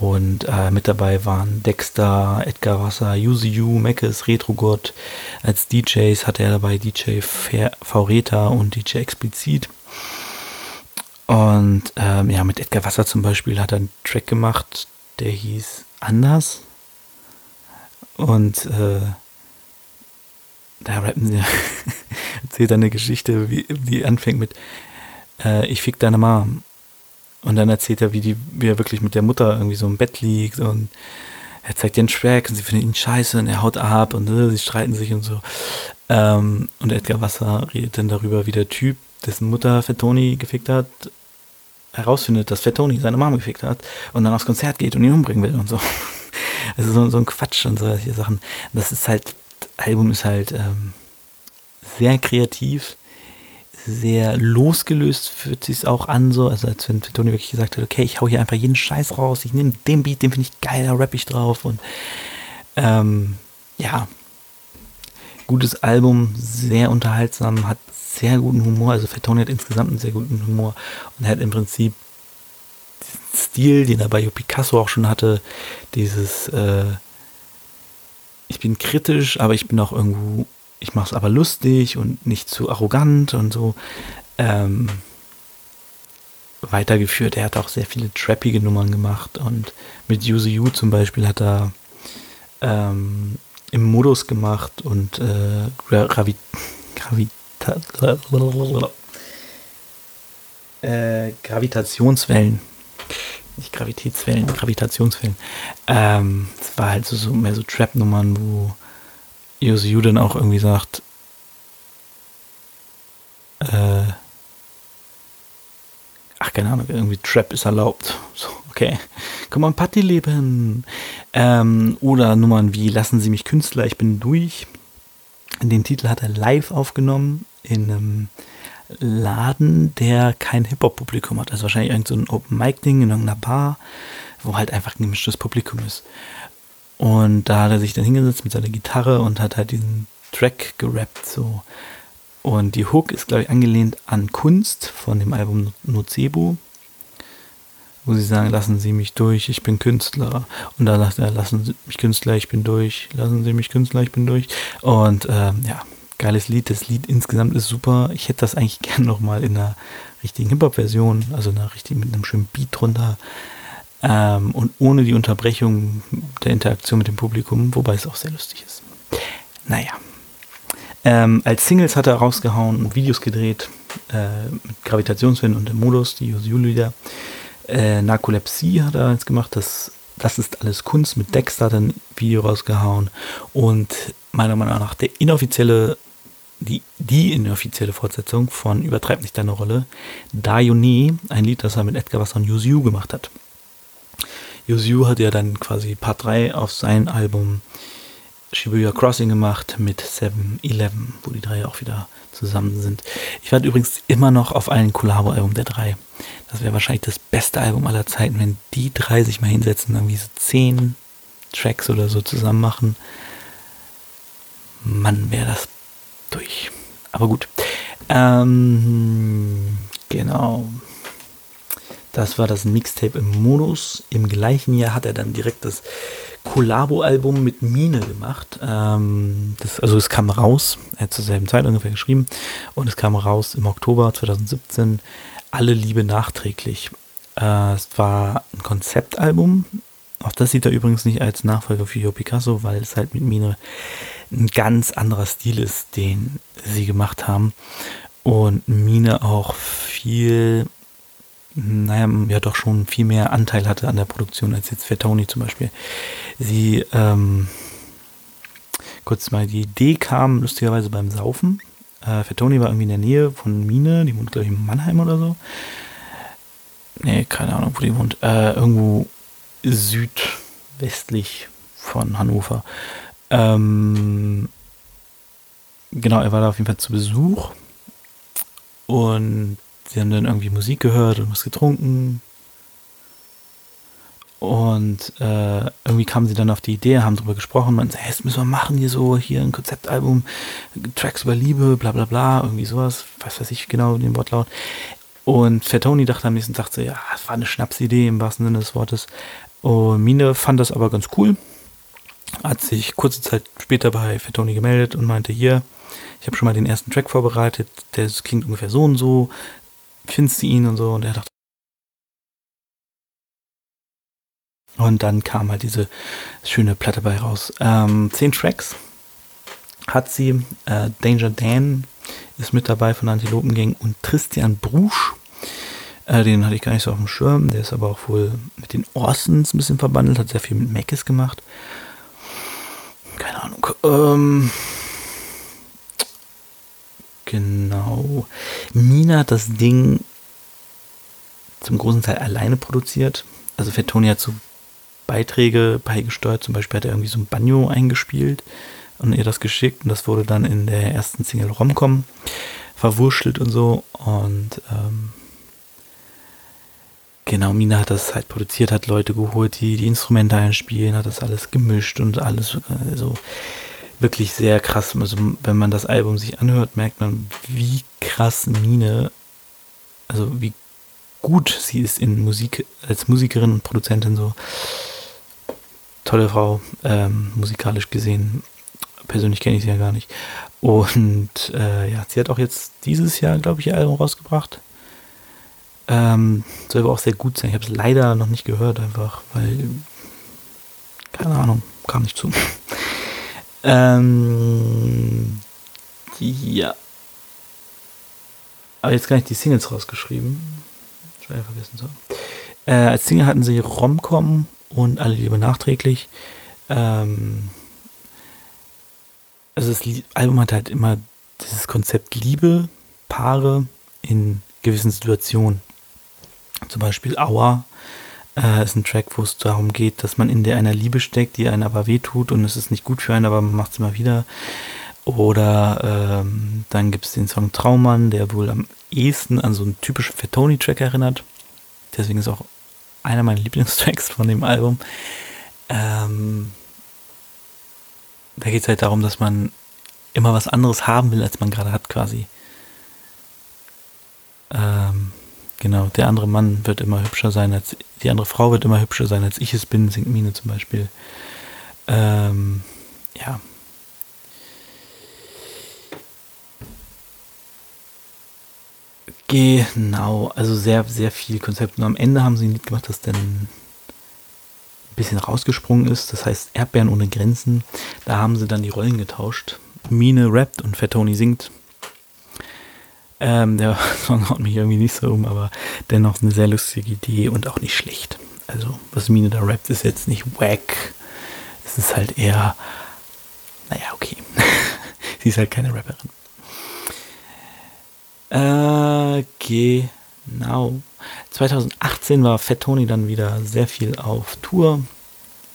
Und äh, mit dabei waren Dexter, Edgar Wasser, Yuzi Yu, Meckes, Retrogod. Als DJs hatte er dabei DJ Faureta und DJ Explizit. Und ähm, ja, mit Edgar Wasser zum Beispiel hat er einen Track gemacht, der hieß Anders. Und äh, da rappen sie, erzählt eine Geschichte, wie, die anfängt mit äh, Ich fick deine Mom. Und dann erzählt er, wie, die, wie er wirklich mit der Mutter irgendwie so im Bett liegt und er zeigt den Track und sie findet ihn scheiße und er haut ab und äh, sie streiten sich und so. Ähm, und Edgar Wasser redet dann darüber, wie der Typ, dessen Mutter Fettoni gefickt hat, herausfindet, dass Fettoni seine Mama gefickt hat und dann aufs Konzert geht und ihn umbringen will und so. Also so, so ein Quatsch und solche Sachen. Das ist halt Album ist halt ähm, sehr kreativ, sehr losgelöst fühlt sich auch an, so, also als wenn Tony wirklich gesagt hat, okay, ich hau hier einfach jeden Scheiß raus, ich nehme den Beat, den finde ich geil, da rapp ich drauf und ähm, ja, gutes Album, sehr unterhaltsam, hat sehr guten Humor, also Fatoni hat insgesamt einen sehr guten Humor und hat im Prinzip diesen Stil, den er bei Picasso auch schon hatte, dieses äh, ich bin kritisch, aber ich bin auch irgendwo, ich mache es aber lustig und nicht zu arrogant und so ähm, weitergeführt. Er hat auch sehr viele trappige Nummern gemacht und mit Use You zum Beispiel hat er ähm, im Modus gemacht und äh, Gravi Gravita äh, Gravitationswellen nicht Gravitätswellen, Gravitationswellen. Ähm, es war halt so, so mehr so Trap-Nummern, wo EOSU dann auch irgendwie sagt, äh, ach, keine Ahnung, irgendwie Trap ist erlaubt. So, okay. Komm mal, Party leben. Ähm, oder Nummern wie Lassen Sie mich Künstler, ich bin durch. Den Titel hat er live aufgenommen in einem Laden, der kein Hip-Hop-Publikum hat. Also wahrscheinlich irgendein so Open-Mic-Ding in irgendeiner Bar, wo halt einfach ein gemischtes Publikum ist. Und da hat er sich dann hingesetzt mit seiner Gitarre und hat halt diesen Track gerappt, so. Und die Hook ist, glaube ich, angelehnt an Kunst von dem Album Nocebo, wo sie sagen, lassen Sie mich durch, ich bin Künstler. Und da sagt er, lassen Sie mich Künstler, ich bin durch, lassen Sie mich Künstler, ich bin durch. Und ähm, ja, geiles Lied. Das Lied insgesamt ist super. Ich hätte das eigentlich gern nochmal in einer richtigen Hip-Hop-Version, also einer richtigen, mit einem schönen Beat drunter. Ähm, und ohne die Unterbrechung der Interaktion mit dem Publikum, wobei es auch sehr lustig ist. Naja. Ähm, als Singles hat er rausgehauen und Videos gedreht äh, mit Gravitationswellen und dem Modus, die Julieder. Äh, Narkolepsie hat er jetzt gemacht, das, das ist alles Kunst. Mit Dexter hat er ein Video rausgehauen und meiner Meinung nach der inoffizielle, die, die inoffizielle Fortsetzung von Übertreib nicht deine Rolle, Dayone, ein Lied, das er mit Edgar Wasser und Yuzu gemacht hat. Yuzu hat ja dann quasi Part 3 auf sein Album Shibuya Crossing gemacht mit 7-Eleven, wo die drei auch wieder zusammen sind. Ich warte übrigens immer noch auf ein Collabo-Album der drei. Das wäre wahrscheinlich das beste Album aller Zeiten, wenn die drei sich mal hinsetzen, irgendwie so zehn Tracks oder so zusammen machen. Mann, wäre das durch. Aber gut. Ähm, genau. Das war das Mixtape im Modus. Im gleichen Jahr hat er dann direkt das Collabo-Album mit Mine gemacht. Ähm, das, also es kam raus, er hat zur selben Zeit ungefähr geschrieben, und es kam raus im Oktober 2017, Alle Liebe nachträglich. Äh, es war ein Konzeptalbum. Auch das sieht er übrigens nicht als Nachfolger für Yo Picasso, weil es halt mit Mine ein ganz anderer Stil ist, den sie gemacht haben. Und Mine auch viel naja, ja doch schon viel mehr Anteil hatte an der Produktion als jetzt Fettoni zum Beispiel. Sie, ähm, kurz mal, die Idee kam lustigerweise beim Saufen. Äh, Fettoni war irgendwie in der Nähe von Mine, die wohnt, glaube ich, in Mannheim oder so. Nee, keine Ahnung, wo die wohnt. Äh, irgendwo südwestlich von Hannover. Ähm, genau, er war da auf jeden Fall zu Besuch. Und sie haben dann irgendwie Musik gehört und was getrunken. Und äh, irgendwie kamen sie dann auf die Idee, haben darüber gesprochen, man hey, das müssen wir machen hier so, hier ein Konzeptalbum, Tracks über Liebe, bla bla bla, irgendwie sowas, was weiß ich genau den Wortlaut. Und Fettoni dachte am nächsten Tag so, ja, das war eine Schnapsidee im wahrsten Sinne des Wortes. Und Mine fand das aber ganz cool, hat sich kurze Zeit später bei Fettoni gemeldet und meinte, hier, ich habe schon mal den ersten Track vorbereitet, der klingt ungefähr so und so, findest du ihn und so. Und er dachte. Und dann kam halt diese schöne Platte bei raus. Ähm, zehn Tracks hat sie. Äh, Danger Dan ist mit dabei von Antilopen Gang und Christian Brusch. Äh, den hatte ich gar nicht so auf dem Schirm. Der ist aber auch wohl mit den Orsons ein bisschen verbandelt, hat sehr viel mit Mackes gemacht. Keine Ahnung. Ähm, Genau. Mina hat das Ding zum großen Teil alleine produziert. Also Fettoni hat so Beiträge beigesteuert. Zum Beispiel hat er irgendwie so ein Banjo eingespielt und ihr das geschickt. Und das wurde dann in der ersten Single Romcom verwurschtelt und so. Und ähm, genau, Mina hat das halt produziert, hat Leute geholt, die die Instrumente einspielen, hat das alles gemischt und alles so. Also, wirklich sehr krass. Also, wenn man das Album sich anhört, merkt man, wie krass Mine, also wie gut sie ist in Musik, als Musikerin und Produzentin so. Tolle Frau, ähm, musikalisch gesehen. Persönlich kenne ich sie ja gar nicht. Und äh, ja, sie hat auch jetzt dieses Jahr, glaube ich, ihr Album rausgebracht. Ähm, soll aber auch sehr gut sein. Ich habe es leider noch nicht gehört, einfach, weil, keine Ahnung, kam nicht zu. Ähm, ja. Aber jetzt gar nicht die Singles rausgeschrieben. Schwer vergessen so. Äh, als Single hatten sie Romcom und Alle Liebe nachträglich. Ähm, also das Album hat halt immer dieses Konzept Liebe Paare in gewissen Situationen. Zum Beispiel Aua äh, ist ein Track, wo es darum geht, dass man in der einer Liebe steckt, die einen aber wehtut und es ist nicht gut für einen, aber man macht es immer wieder. Oder ähm, dann gibt es den Song Traummann, der wohl am ehesten an so einen typischen Fettoni-Track erinnert. Deswegen ist auch einer meiner Lieblingstracks von dem Album. Ähm, da geht es halt darum, dass man immer was anderes haben will, als man gerade hat, quasi. Ähm, genau, der andere Mann wird immer hübscher sein als die andere Frau wird immer hübscher sein, als ich es bin, singt Mine zum Beispiel. Ähm, ja, Genau, also sehr, sehr viel Konzept. Und am Ende haben sie ein Lied gemacht, das dann ein bisschen rausgesprungen ist. Das heißt Erdbeeren ohne Grenzen. Da haben sie dann die Rollen getauscht. Mine rappt und Fettoni singt. Ähm, der Song haut mich irgendwie nicht so um, aber dennoch eine sehr lustige Idee und auch nicht schlecht. Also, was Mine da rappt, ist jetzt nicht wack. Es ist halt eher, naja, okay. sie ist halt keine Rapperin. Äh, genau. 2018 war Fat Tony dann wieder sehr viel auf Tour.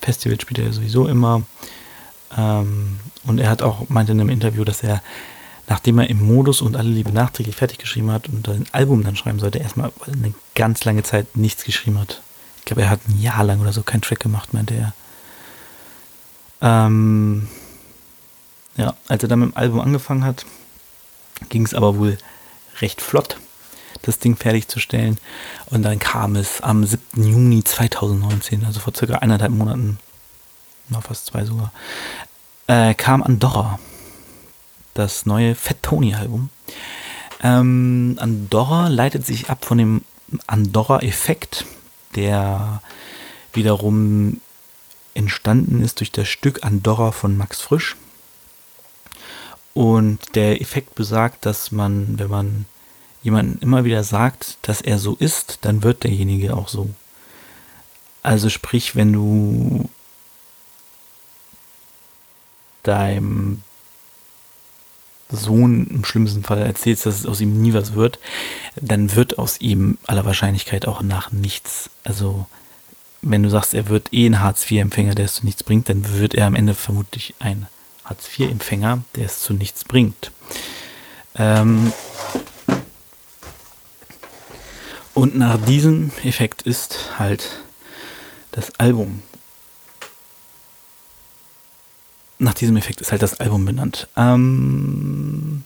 Festival spielt er sowieso immer. Ähm, und er hat auch meinte in einem Interview, dass er, nachdem er im Modus und alle Liebe nachträglich fertig geschrieben hat und ein Album dann schreiben sollte, erstmal eine ganz lange Zeit nichts geschrieben hat. Ich glaube, er hat ein Jahr lang oder so keinen Track gemacht, meinte er. Ähm, ja, als er dann mit dem Album angefangen hat, ging es aber wohl recht flott, das Ding fertigzusstellen. Und dann kam es am 7. Juni 2019, also vor circa eineinhalb Monaten, noch fast zwei sogar, äh, kam Andorra, das neue Fat Tony-Album. Ähm, Andorra leitet sich ab von dem Andorra-Effekt, der wiederum entstanden ist durch das Stück Andorra von Max Frisch. Und der Effekt besagt, dass man, wenn man jemanden immer wieder sagt, dass er so ist, dann wird derjenige auch so. Also sprich, wenn du deinem Sohn im schlimmsten Fall erzählst, dass es aus ihm nie was wird, dann wird aus ihm aller Wahrscheinlichkeit auch nach nichts. Also wenn du sagst, er wird eh ein Hartz-IV-Empfänger, der es zu nichts bringt, dann wird er am Ende vermutlich ein Hartz-IV-Empfänger, der es zu nichts bringt. Ähm und nach diesem Effekt ist halt das Album. Nach diesem Effekt ist halt das Album benannt. Ähm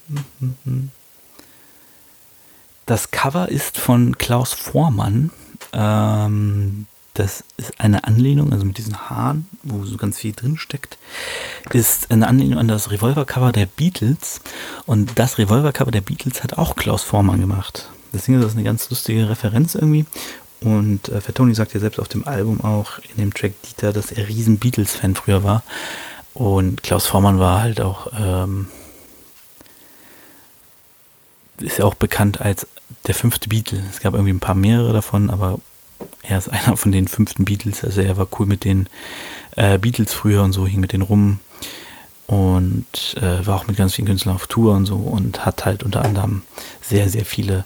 das Cover ist von Klaus Vormann. Ähm das ist eine Anlehnung, also mit diesen Haaren, wo so ganz viel drin steckt, ist eine Anlehnung an das Revolver-Cover der Beatles. Und das Revolver-Cover der Beatles hat auch Klaus Vormann gemacht. Deswegen ist das eine ganz lustige Referenz irgendwie. Und äh, sagt ja selbst auf dem Album auch in dem Track Dieter, dass er riesen Beatles-Fan früher war. Und Klaus Vormann war halt auch, ähm, ist ja auch bekannt als der fünfte Beatle. Es gab irgendwie ein paar mehrere davon, aber er ist einer von den fünften Beatles. Also er war cool mit den äh, Beatles früher und so, hing mit denen rum und äh, war auch mit ganz vielen Künstlern auf Tour und so und hat halt unter anderem sehr, sehr viele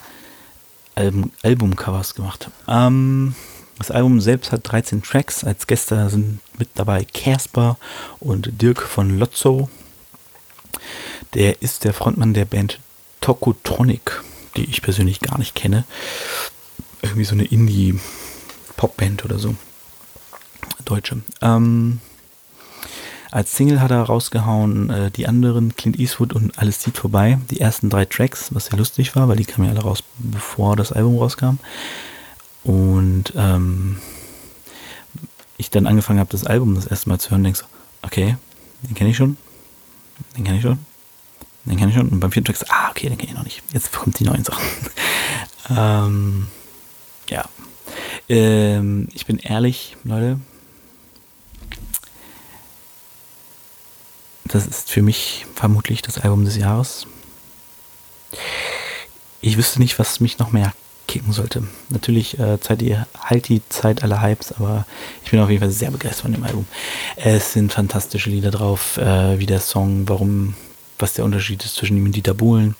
Album, Albumcovers gemacht. Ähm, das Album selbst hat 13 Tracks. Als Gäste sind mit dabei Casper und Dirk von Lotzo. Der ist der Frontmann der Band Tokotronic, die ich persönlich gar nicht kenne. Irgendwie so eine Indie- Popband oder so. Deutsche. Ähm, als Single hat er rausgehauen äh, die anderen, Clint Eastwood und Alles zieht vorbei. Die ersten drei Tracks, was sehr lustig war, weil die kamen ja alle raus, bevor das Album rauskam. Und ähm, ich dann angefangen habe, das Album das erste Mal zu hören, denkst so, okay, den kenne ich schon, den kenne ich schon, den kenne ich schon. Und beim vierten Track, so, ah, okay, den kenne ich noch nicht. Jetzt kommt die neuen Sachen. ähm, ja, ähm, ich bin ehrlich, Leute. Das ist für mich vermutlich das Album des Jahres. Ich wüsste nicht, was mich noch mehr kicken sollte. Natürlich äh, Zeit die, halt die Zeit aller Hypes, aber ich bin auf jeden Fall sehr begeistert von dem Album. Es sind fantastische Lieder drauf, äh, wie der Song, warum, was der Unterschied ist zwischen ihm und Dieter Bohlen.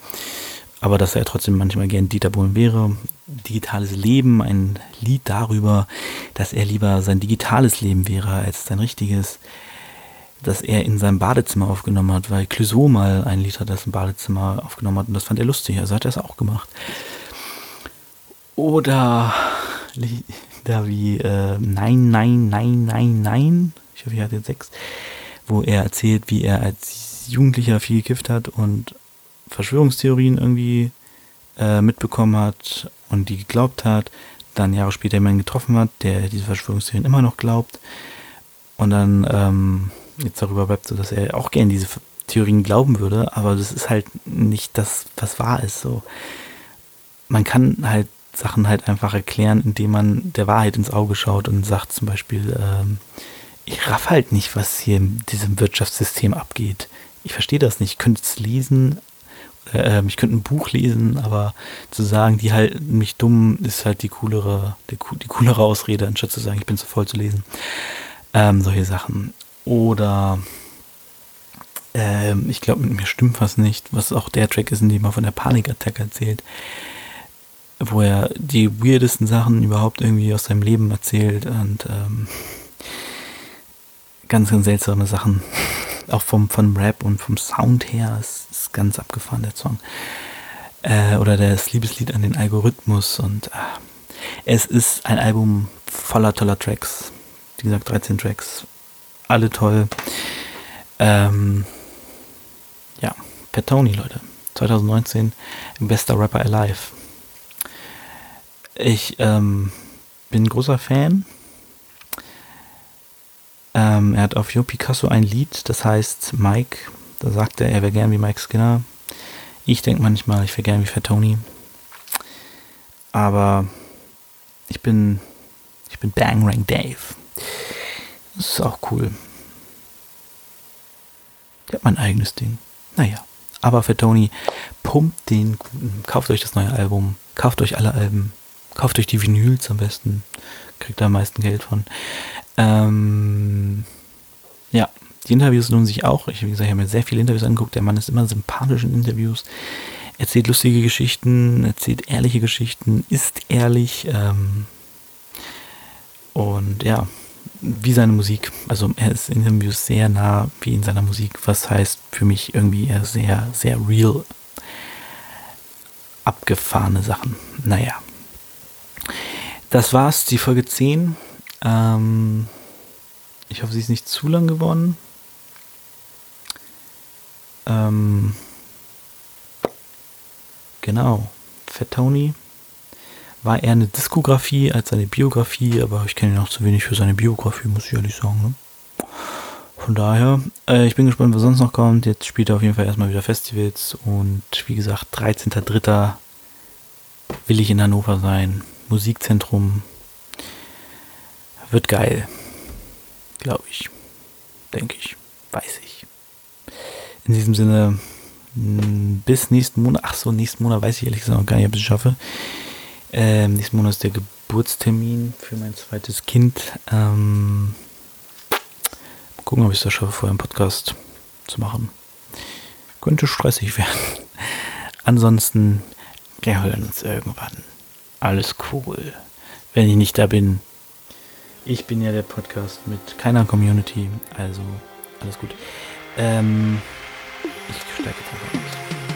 aber dass er trotzdem manchmal gern Dieter Bohlen wäre. Digitales Leben, ein Lied darüber, dass er lieber sein digitales Leben wäre als sein richtiges, das er in seinem Badezimmer aufgenommen hat, weil Clouseau mal ein Lied hat, das im Badezimmer aufgenommen hat und das fand er lustig, also hat er es auch gemacht. Oder da wie äh, Nein, Nein, Nein, Nein, Nein, ich hoffe, ich hatte jetzt sechs, wo er erzählt, wie er als Jugendlicher viel gekifft hat und Verschwörungstheorien irgendwie äh, mitbekommen hat und die geglaubt hat, dann Jahre später jemanden getroffen hat, der diese Verschwörungstheorien immer noch glaubt. Und dann ähm, jetzt darüber bleibt, so dass er auch gerne diese Theorien glauben würde, aber das ist halt nicht das, was wahr ist. So, man kann halt Sachen halt einfach erklären, indem man der Wahrheit ins Auge schaut und sagt zum Beispiel, ähm, ich raff halt nicht, was hier in diesem Wirtschaftssystem abgeht. Ich verstehe das nicht. Ich könnte es lesen, äh, ich könnte ein Buch lesen, aber zu sagen, die halten mich dumm, ist halt die coolere, die, die coolere Ausrede, anstatt zu sagen, ich bin zu voll zu lesen. Ähm, solche Sachen. Oder ähm, ich glaube, mit mir stimmt was nicht, was auch der Track ist, in dem er von der Panikattack erzählt, wo er die weirdesten Sachen überhaupt irgendwie aus seinem Leben erzählt und ähm, ganz, ganz seltsame Sachen. Auch vom, vom Rap und vom Sound her ist, ist ganz abgefahren, der Song. Äh, oder das Liebeslied an den Algorithmus und äh, es ist ein Album voller toller Tracks. Wie gesagt, 13 Tracks. Alle toll. Ähm, ja, Tony, Leute. 2019 bester Rapper alive. Ich ähm, bin großer Fan ähm, er hat auf Yo Picasso ein Lied, das heißt Mike. Da sagt er, er wäre gern wie Mike Skinner. Ich denke manchmal, ich wäre gern wie Fat Tony. Aber ich bin, ich bin Bangrang Dave. Das ist auch cool. Ich habe mein eigenes Ding. Naja. Aber Fat Tony, pumpt den guten. Kauft euch das neue Album. Kauft euch alle Alben. Kauft euch die Vinyls am besten. Kriegt da am meisten Geld von. Ähm, ja, die Interviews lohnen sich auch. Ich, wie gesagt, ich habe mir sehr viele Interviews angeguckt. Der Mann ist immer sympathisch in Interviews. Erzählt lustige Geschichten, erzählt ehrliche Geschichten, ist ehrlich. Ähm, und ja, wie seine Musik. Also er ist in Interviews sehr nah wie in seiner Musik, was heißt für mich irgendwie eher sehr, sehr real abgefahrene Sachen. Naja. Das war's, die Folge 10. Ähm, ich hoffe, sie ist nicht zu lang geworden. Ähm, genau. Fat Tony war eher eine Diskografie als eine Biografie, aber ich kenne ihn auch zu wenig für seine Biografie, muss ich ehrlich sagen. Ne? Von daher, äh, ich bin gespannt, was sonst noch kommt. Jetzt spielt er auf jeden Fall erstmal wieder Festivals und wie gesagt, 13.03. will ich in Hannover sein. Musikzentrum wird geil. Glaube ich. Denke ich. Weiß ich. In diesem Sinne, bis nächsten Monat. Ach so, nächsten Monat weiß ich ehrlich gesagt noch gar nicht, ob ich es schaffe. Ähm, nächsten Monat ist der Geburtstermin für mein zweites Kind. Ähm, gucken, ob ich es da schaffe, vorher einen Podcast zu machen. Könnte stressig werden. Ansonsten, wir hören uns irgendwann. Alles cool. Wenn ich nicht da bin, ich bin ja der Podcast mit keiner Community, also alles gut. Ähm, ich steige jetzt einfach aus.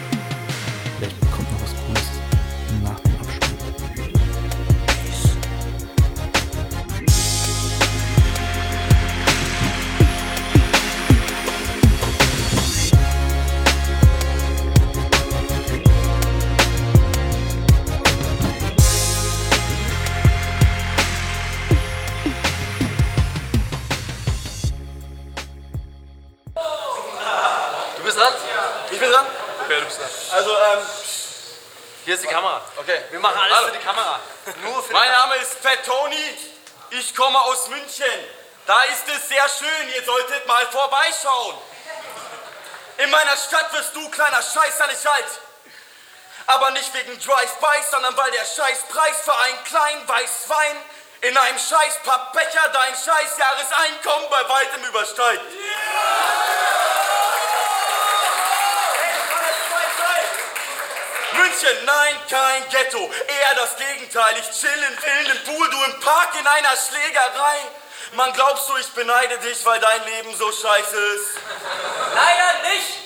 Okay. Wir machen alles Hallo. für die Kamera. Nur für mein Name ist Fat Tony. Ich komme aus München. Da ist es sehr schön. Ihr solltet mal vorbeischauen. In meiner Stadt wirst du, kleiner Scheißer, nicht alt. Aber nicht wegen Drive-Bys, sondern weil der Scheißpreis für einen kleinen Weißwein in einem scheiß Pappbecher dein scheiß Jahreseinkommen bei weitem übersteigt. München, nein, kein Ghetto. Eher das Gegenteil. Ich chill im wilden Pool, du im Park in einer Schlägerei. Man glaubst du, ich beneide dich, weil dein Leben so scheiße ist. Leider nicht!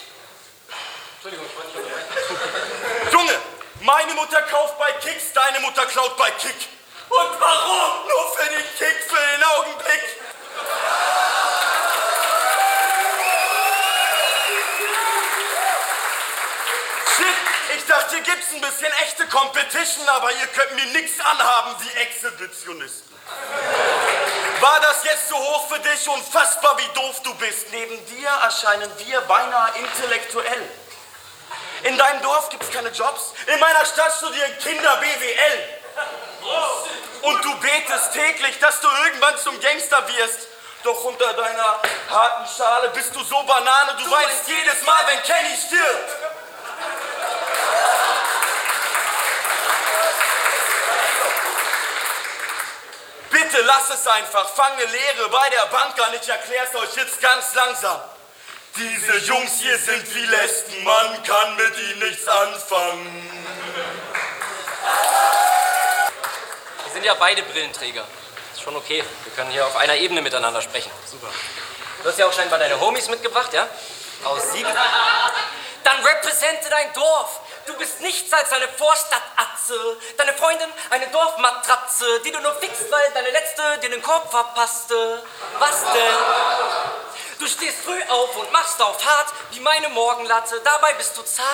Junge, meine Mutter kauft bei Kicks, deine Mutter klaut bei Kick. Und warum? Nur für den Kick, für den Augenblick. Shit, ich dachte, hier gibt's ein bisschen echte Competition, aber ihr könnt mir nichts anhaben wie Exhibitionisten. War das jetzt so hoch für dich? Unfassbar, wie doof du bist. Neben dir erscheinen wir beinahe intellektuell. In deinem Dorf gibt's keine Jobs. In meiner Stadt studieren Kinder BWL. Und du betest täglich, dass du irgendwann zum Gangster wirst. Doch unter deiner harten Schale bist du so Banane, du, weinst jedes Mal, wenn Kenny stirbt. Lass es einfach, fange Lehre bei der Bank an, ich erklär's euch jetzt ganz langsam. Diese Jungs hier sind wie Lesben, man kann mit ihnen nichts anfangen. Wir sind ja beide Brillenträger. Ist schon okay. Wir können hier auf einer Ebene miteinander sprechen. Super. Du hast ja auch scheinbar deine Homies mitgebracht, ja? Aus Siegen. Dann represente dein Dorf. Du bist nichts als eine Vorstadtatze. Deine Freundin eine Dorfmatratze, die du nur fixst, weil deine letzte dir den Korb verpasste. Was denn? Du stehst früh auf und machst auf hart wie meine Morgenlatte. Dabei bist du zart.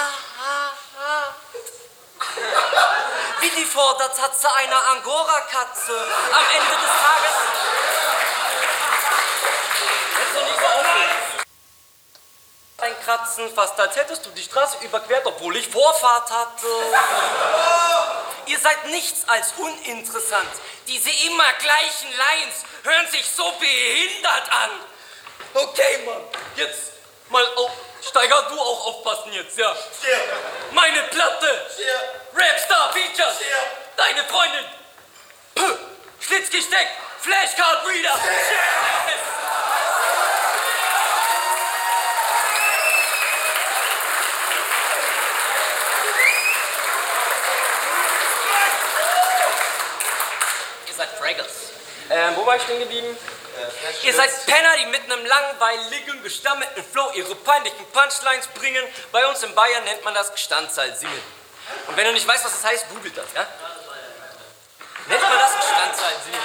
Wie die Vordertatze einer Angora-Katze. Am Ende des Tages. Jetzt noch nicht so aufregen. Ein Kratzen, fast als hättest du die Straße überquert, obwohl ich Vorfahrt hatte. Ihr seid nichts als uninteressant. Diese immer gleichen Lines hören sich so behindert an. Okay, Mann, jetzt mal auf. Steiger, du auch aufpassen jetzt, ja. Meine Platte. Rapstar Features. Deine Freundin. Puh. Schlitzgesteck. Flashcard Reader. Yes. Ihr seid Fraggles. Ähm, wo war ich stehen geblieben? Ihr seid Penner, die mit einem langweiligen, gestammelten Flow ihre peinlichen Punchlines bringen. Bei uns in Bayern nennt man das Gestandzahl singen. Und wenn du nicht weißt, was das heißt, googelt das, ja? Nennt man das Gestandzahl singen.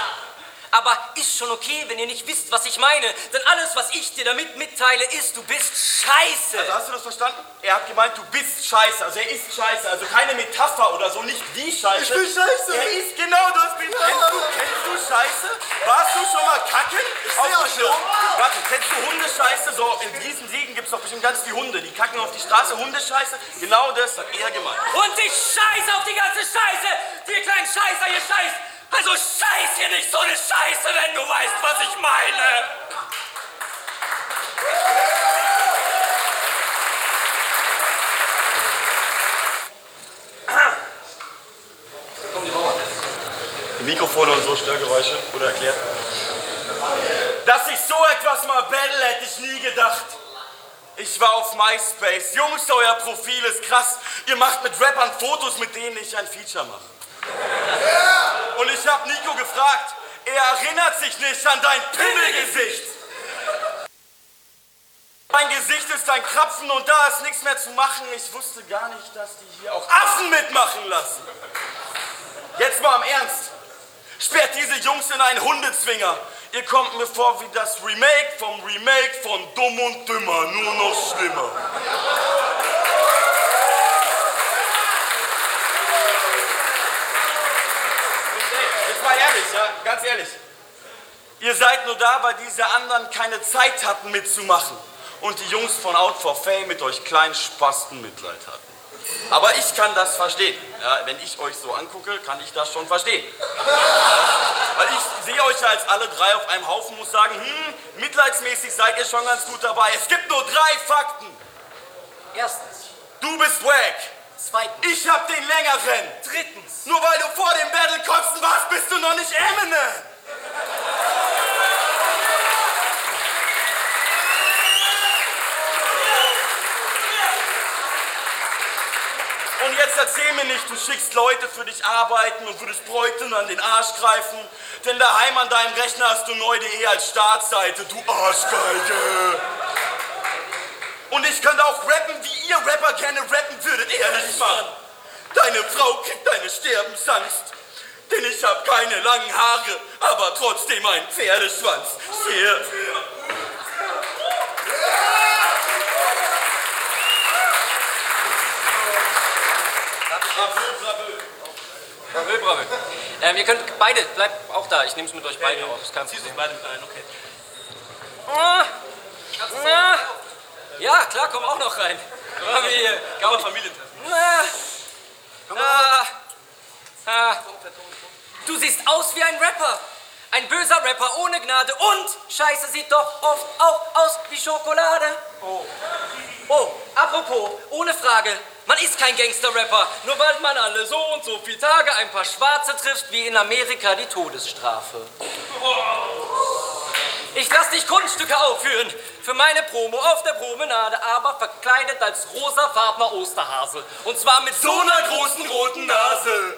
Aber ist schon okay, wenn ihr nicht wisst, was ich meine. Denn alles, was ich dir damit mitteile, ist, du bist scheiße. Also hast du das verstanden? Er hat gemeint, du bist scheiße. Also er ist scheiße. Also keine Metapher oder so, nicht wie scheiße. Ich bin scheiße. Er ist genau das. Kennst du, kennst du Scheiße? Warst du schon mal kacken? Auf seh dem. Warte, kennst du Hundescheiße? So, in diesen Siegen gibt es doch bestimmt ganz viele Hunde. Die kacken auf die Straße. Hundescheiße? Genau das hat er gemeint. Und ich scheiße auf die ganze Scheiße! Die kleinen Scheißer, ihr Scheiß! Also scheiß hier nicht so eine Scheiße, wenn du weißt, was ich meine! Mikrofone und so Störgeräusche, wurde erklärt. Dass ich so etwas mal battle, hätte ich nie gedacht. Ich war auf MySpace. Jungs, euer Profil ist krass. Ihr macht mit Rappern Fotos, mit denen ich ein Feature mache. Und ich habe Nico gefragt. Er erinnert sich nicht an dein Pimmelgesicht. Mein Gesicht ist ein Krapfen und da ist nichts mehr zu machen. Ich wusste gar nicht, dass die hier auch Affen mitmachen lassen. Jetzt mal im Ernst. Sperrt diese Jungs in einen Hundezwinger. Ihr kommt mir vor wie das Remake vom Remake von Dumm und Dümmer, nur noch schlimmer. Jetzt mal ehrlich, ja, ganz ehrlich. Ihr seid nur da, weil diese anderen keine Zeit hatten mitzumachen. Und die Jungs von Out for Fame mit euch kleinen Spasten Mitleid hatten. Aber ich kann das verstehen. Ja, wenn ich euch so angucke, kann ich das schon verstehen. Weil ich sehe euch ja als alle drei auf einem Haufen, muss sagen, hm, mitleidsmäßig seid ihr schon ganz gut dabei. Es gibt nur drei Fakten. Erstens. Du bist wack. Zweitens. Ich hab den längeren. Drittens. Nur weil du vor dem Battle kotzen warst, bist du noch nicht Eminem. Und jetzt erzähl mir nicht, du schickst Leute für dich arbeiten und würdest Bräuten an den Arsch greifen. Denn daheim an deinem Rechner hast du neu.de als Startseite, du Arschgeige. Und ich könnte auch rappen, wie ihr Rapper gerne rappen würdet, ehrlich, Mann. Deine Frau kriegt eine Sterbensangst. Denn ich hab keine langen Haare, aber trotzdem einen Pferdeschwanz. Sehr. Bravo, bravo. Ähm, ihr könnt beide, bleibt auch da. Ich nehme es mit euch beiden auf. Ist kein Problem. beide mit ein, okay. Ah, na, ja, klar, komm auch noch rein. Mami, Aber Familientreffen. na, na, na. Du siehst aus wie ein Rapper. Ein böser Rapper ohne Gnade. Und Scheiße sieht doch oft auch aus wie Schokolade. Oh. Oh, apropos, ohne Frage. Man ist kein Gangster-Rapper, nur weil man alle so und so viele Tage ein paar Schwarze trifft, wie in Amerika die Todesstrafe. Ich lass dich Kunststücke aufführen für meine Promo auf der Promenade, aber verkleidet als rosafarbener Osterhase. Und zwar mit so einer großen roten Nase.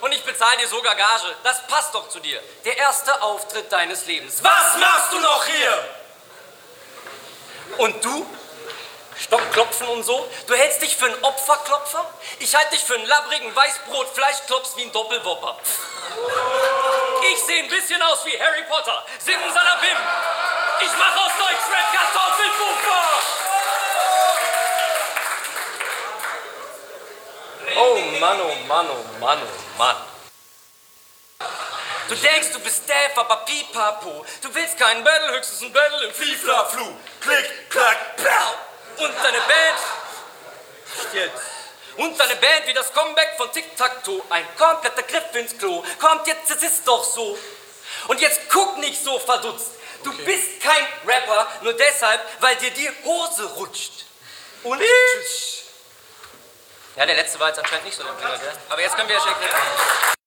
Und ich bezahle dir sogar Gage. Das passt doch zu dir. Der erste Auftritt deines Lebens. Was machst du noch hier? Und du? Stockklopfen und so? Du hältst dich für einen Opferklopfer? Ich halte dich für einen labbrigen Weißbrot-Fleischklops wie ein Doppelwopper. Ich sehe ein bisschen aus wie Harry Potter. Simsalabim. Ich mache aus Deutschrap Kartoffelpuffer. Oh Mann, oh Mann, oh Mann, oh Mann. Du denkst, du bist Dave, aber pipapo. Du willst keinen Battle, höchstens ein Battle im Fliefla-Flu. Klick, klack, plau. Und deine Band. Jetzt. Und deine Band wie das Comeback von Tic-Tac-Toe. Ein kompletter Griff ins Klo. Kommt jetzt, es ist doch so. Und jetzt guck nicht so verdutzt. Du bist kein Rapper, nur deshalb, weil dir die Hose rutscht. Und tschüss. Ja, der letzte war jetzt anscheinend nicht so der Bringer, gell? Aber jetzt können wir ja schicken.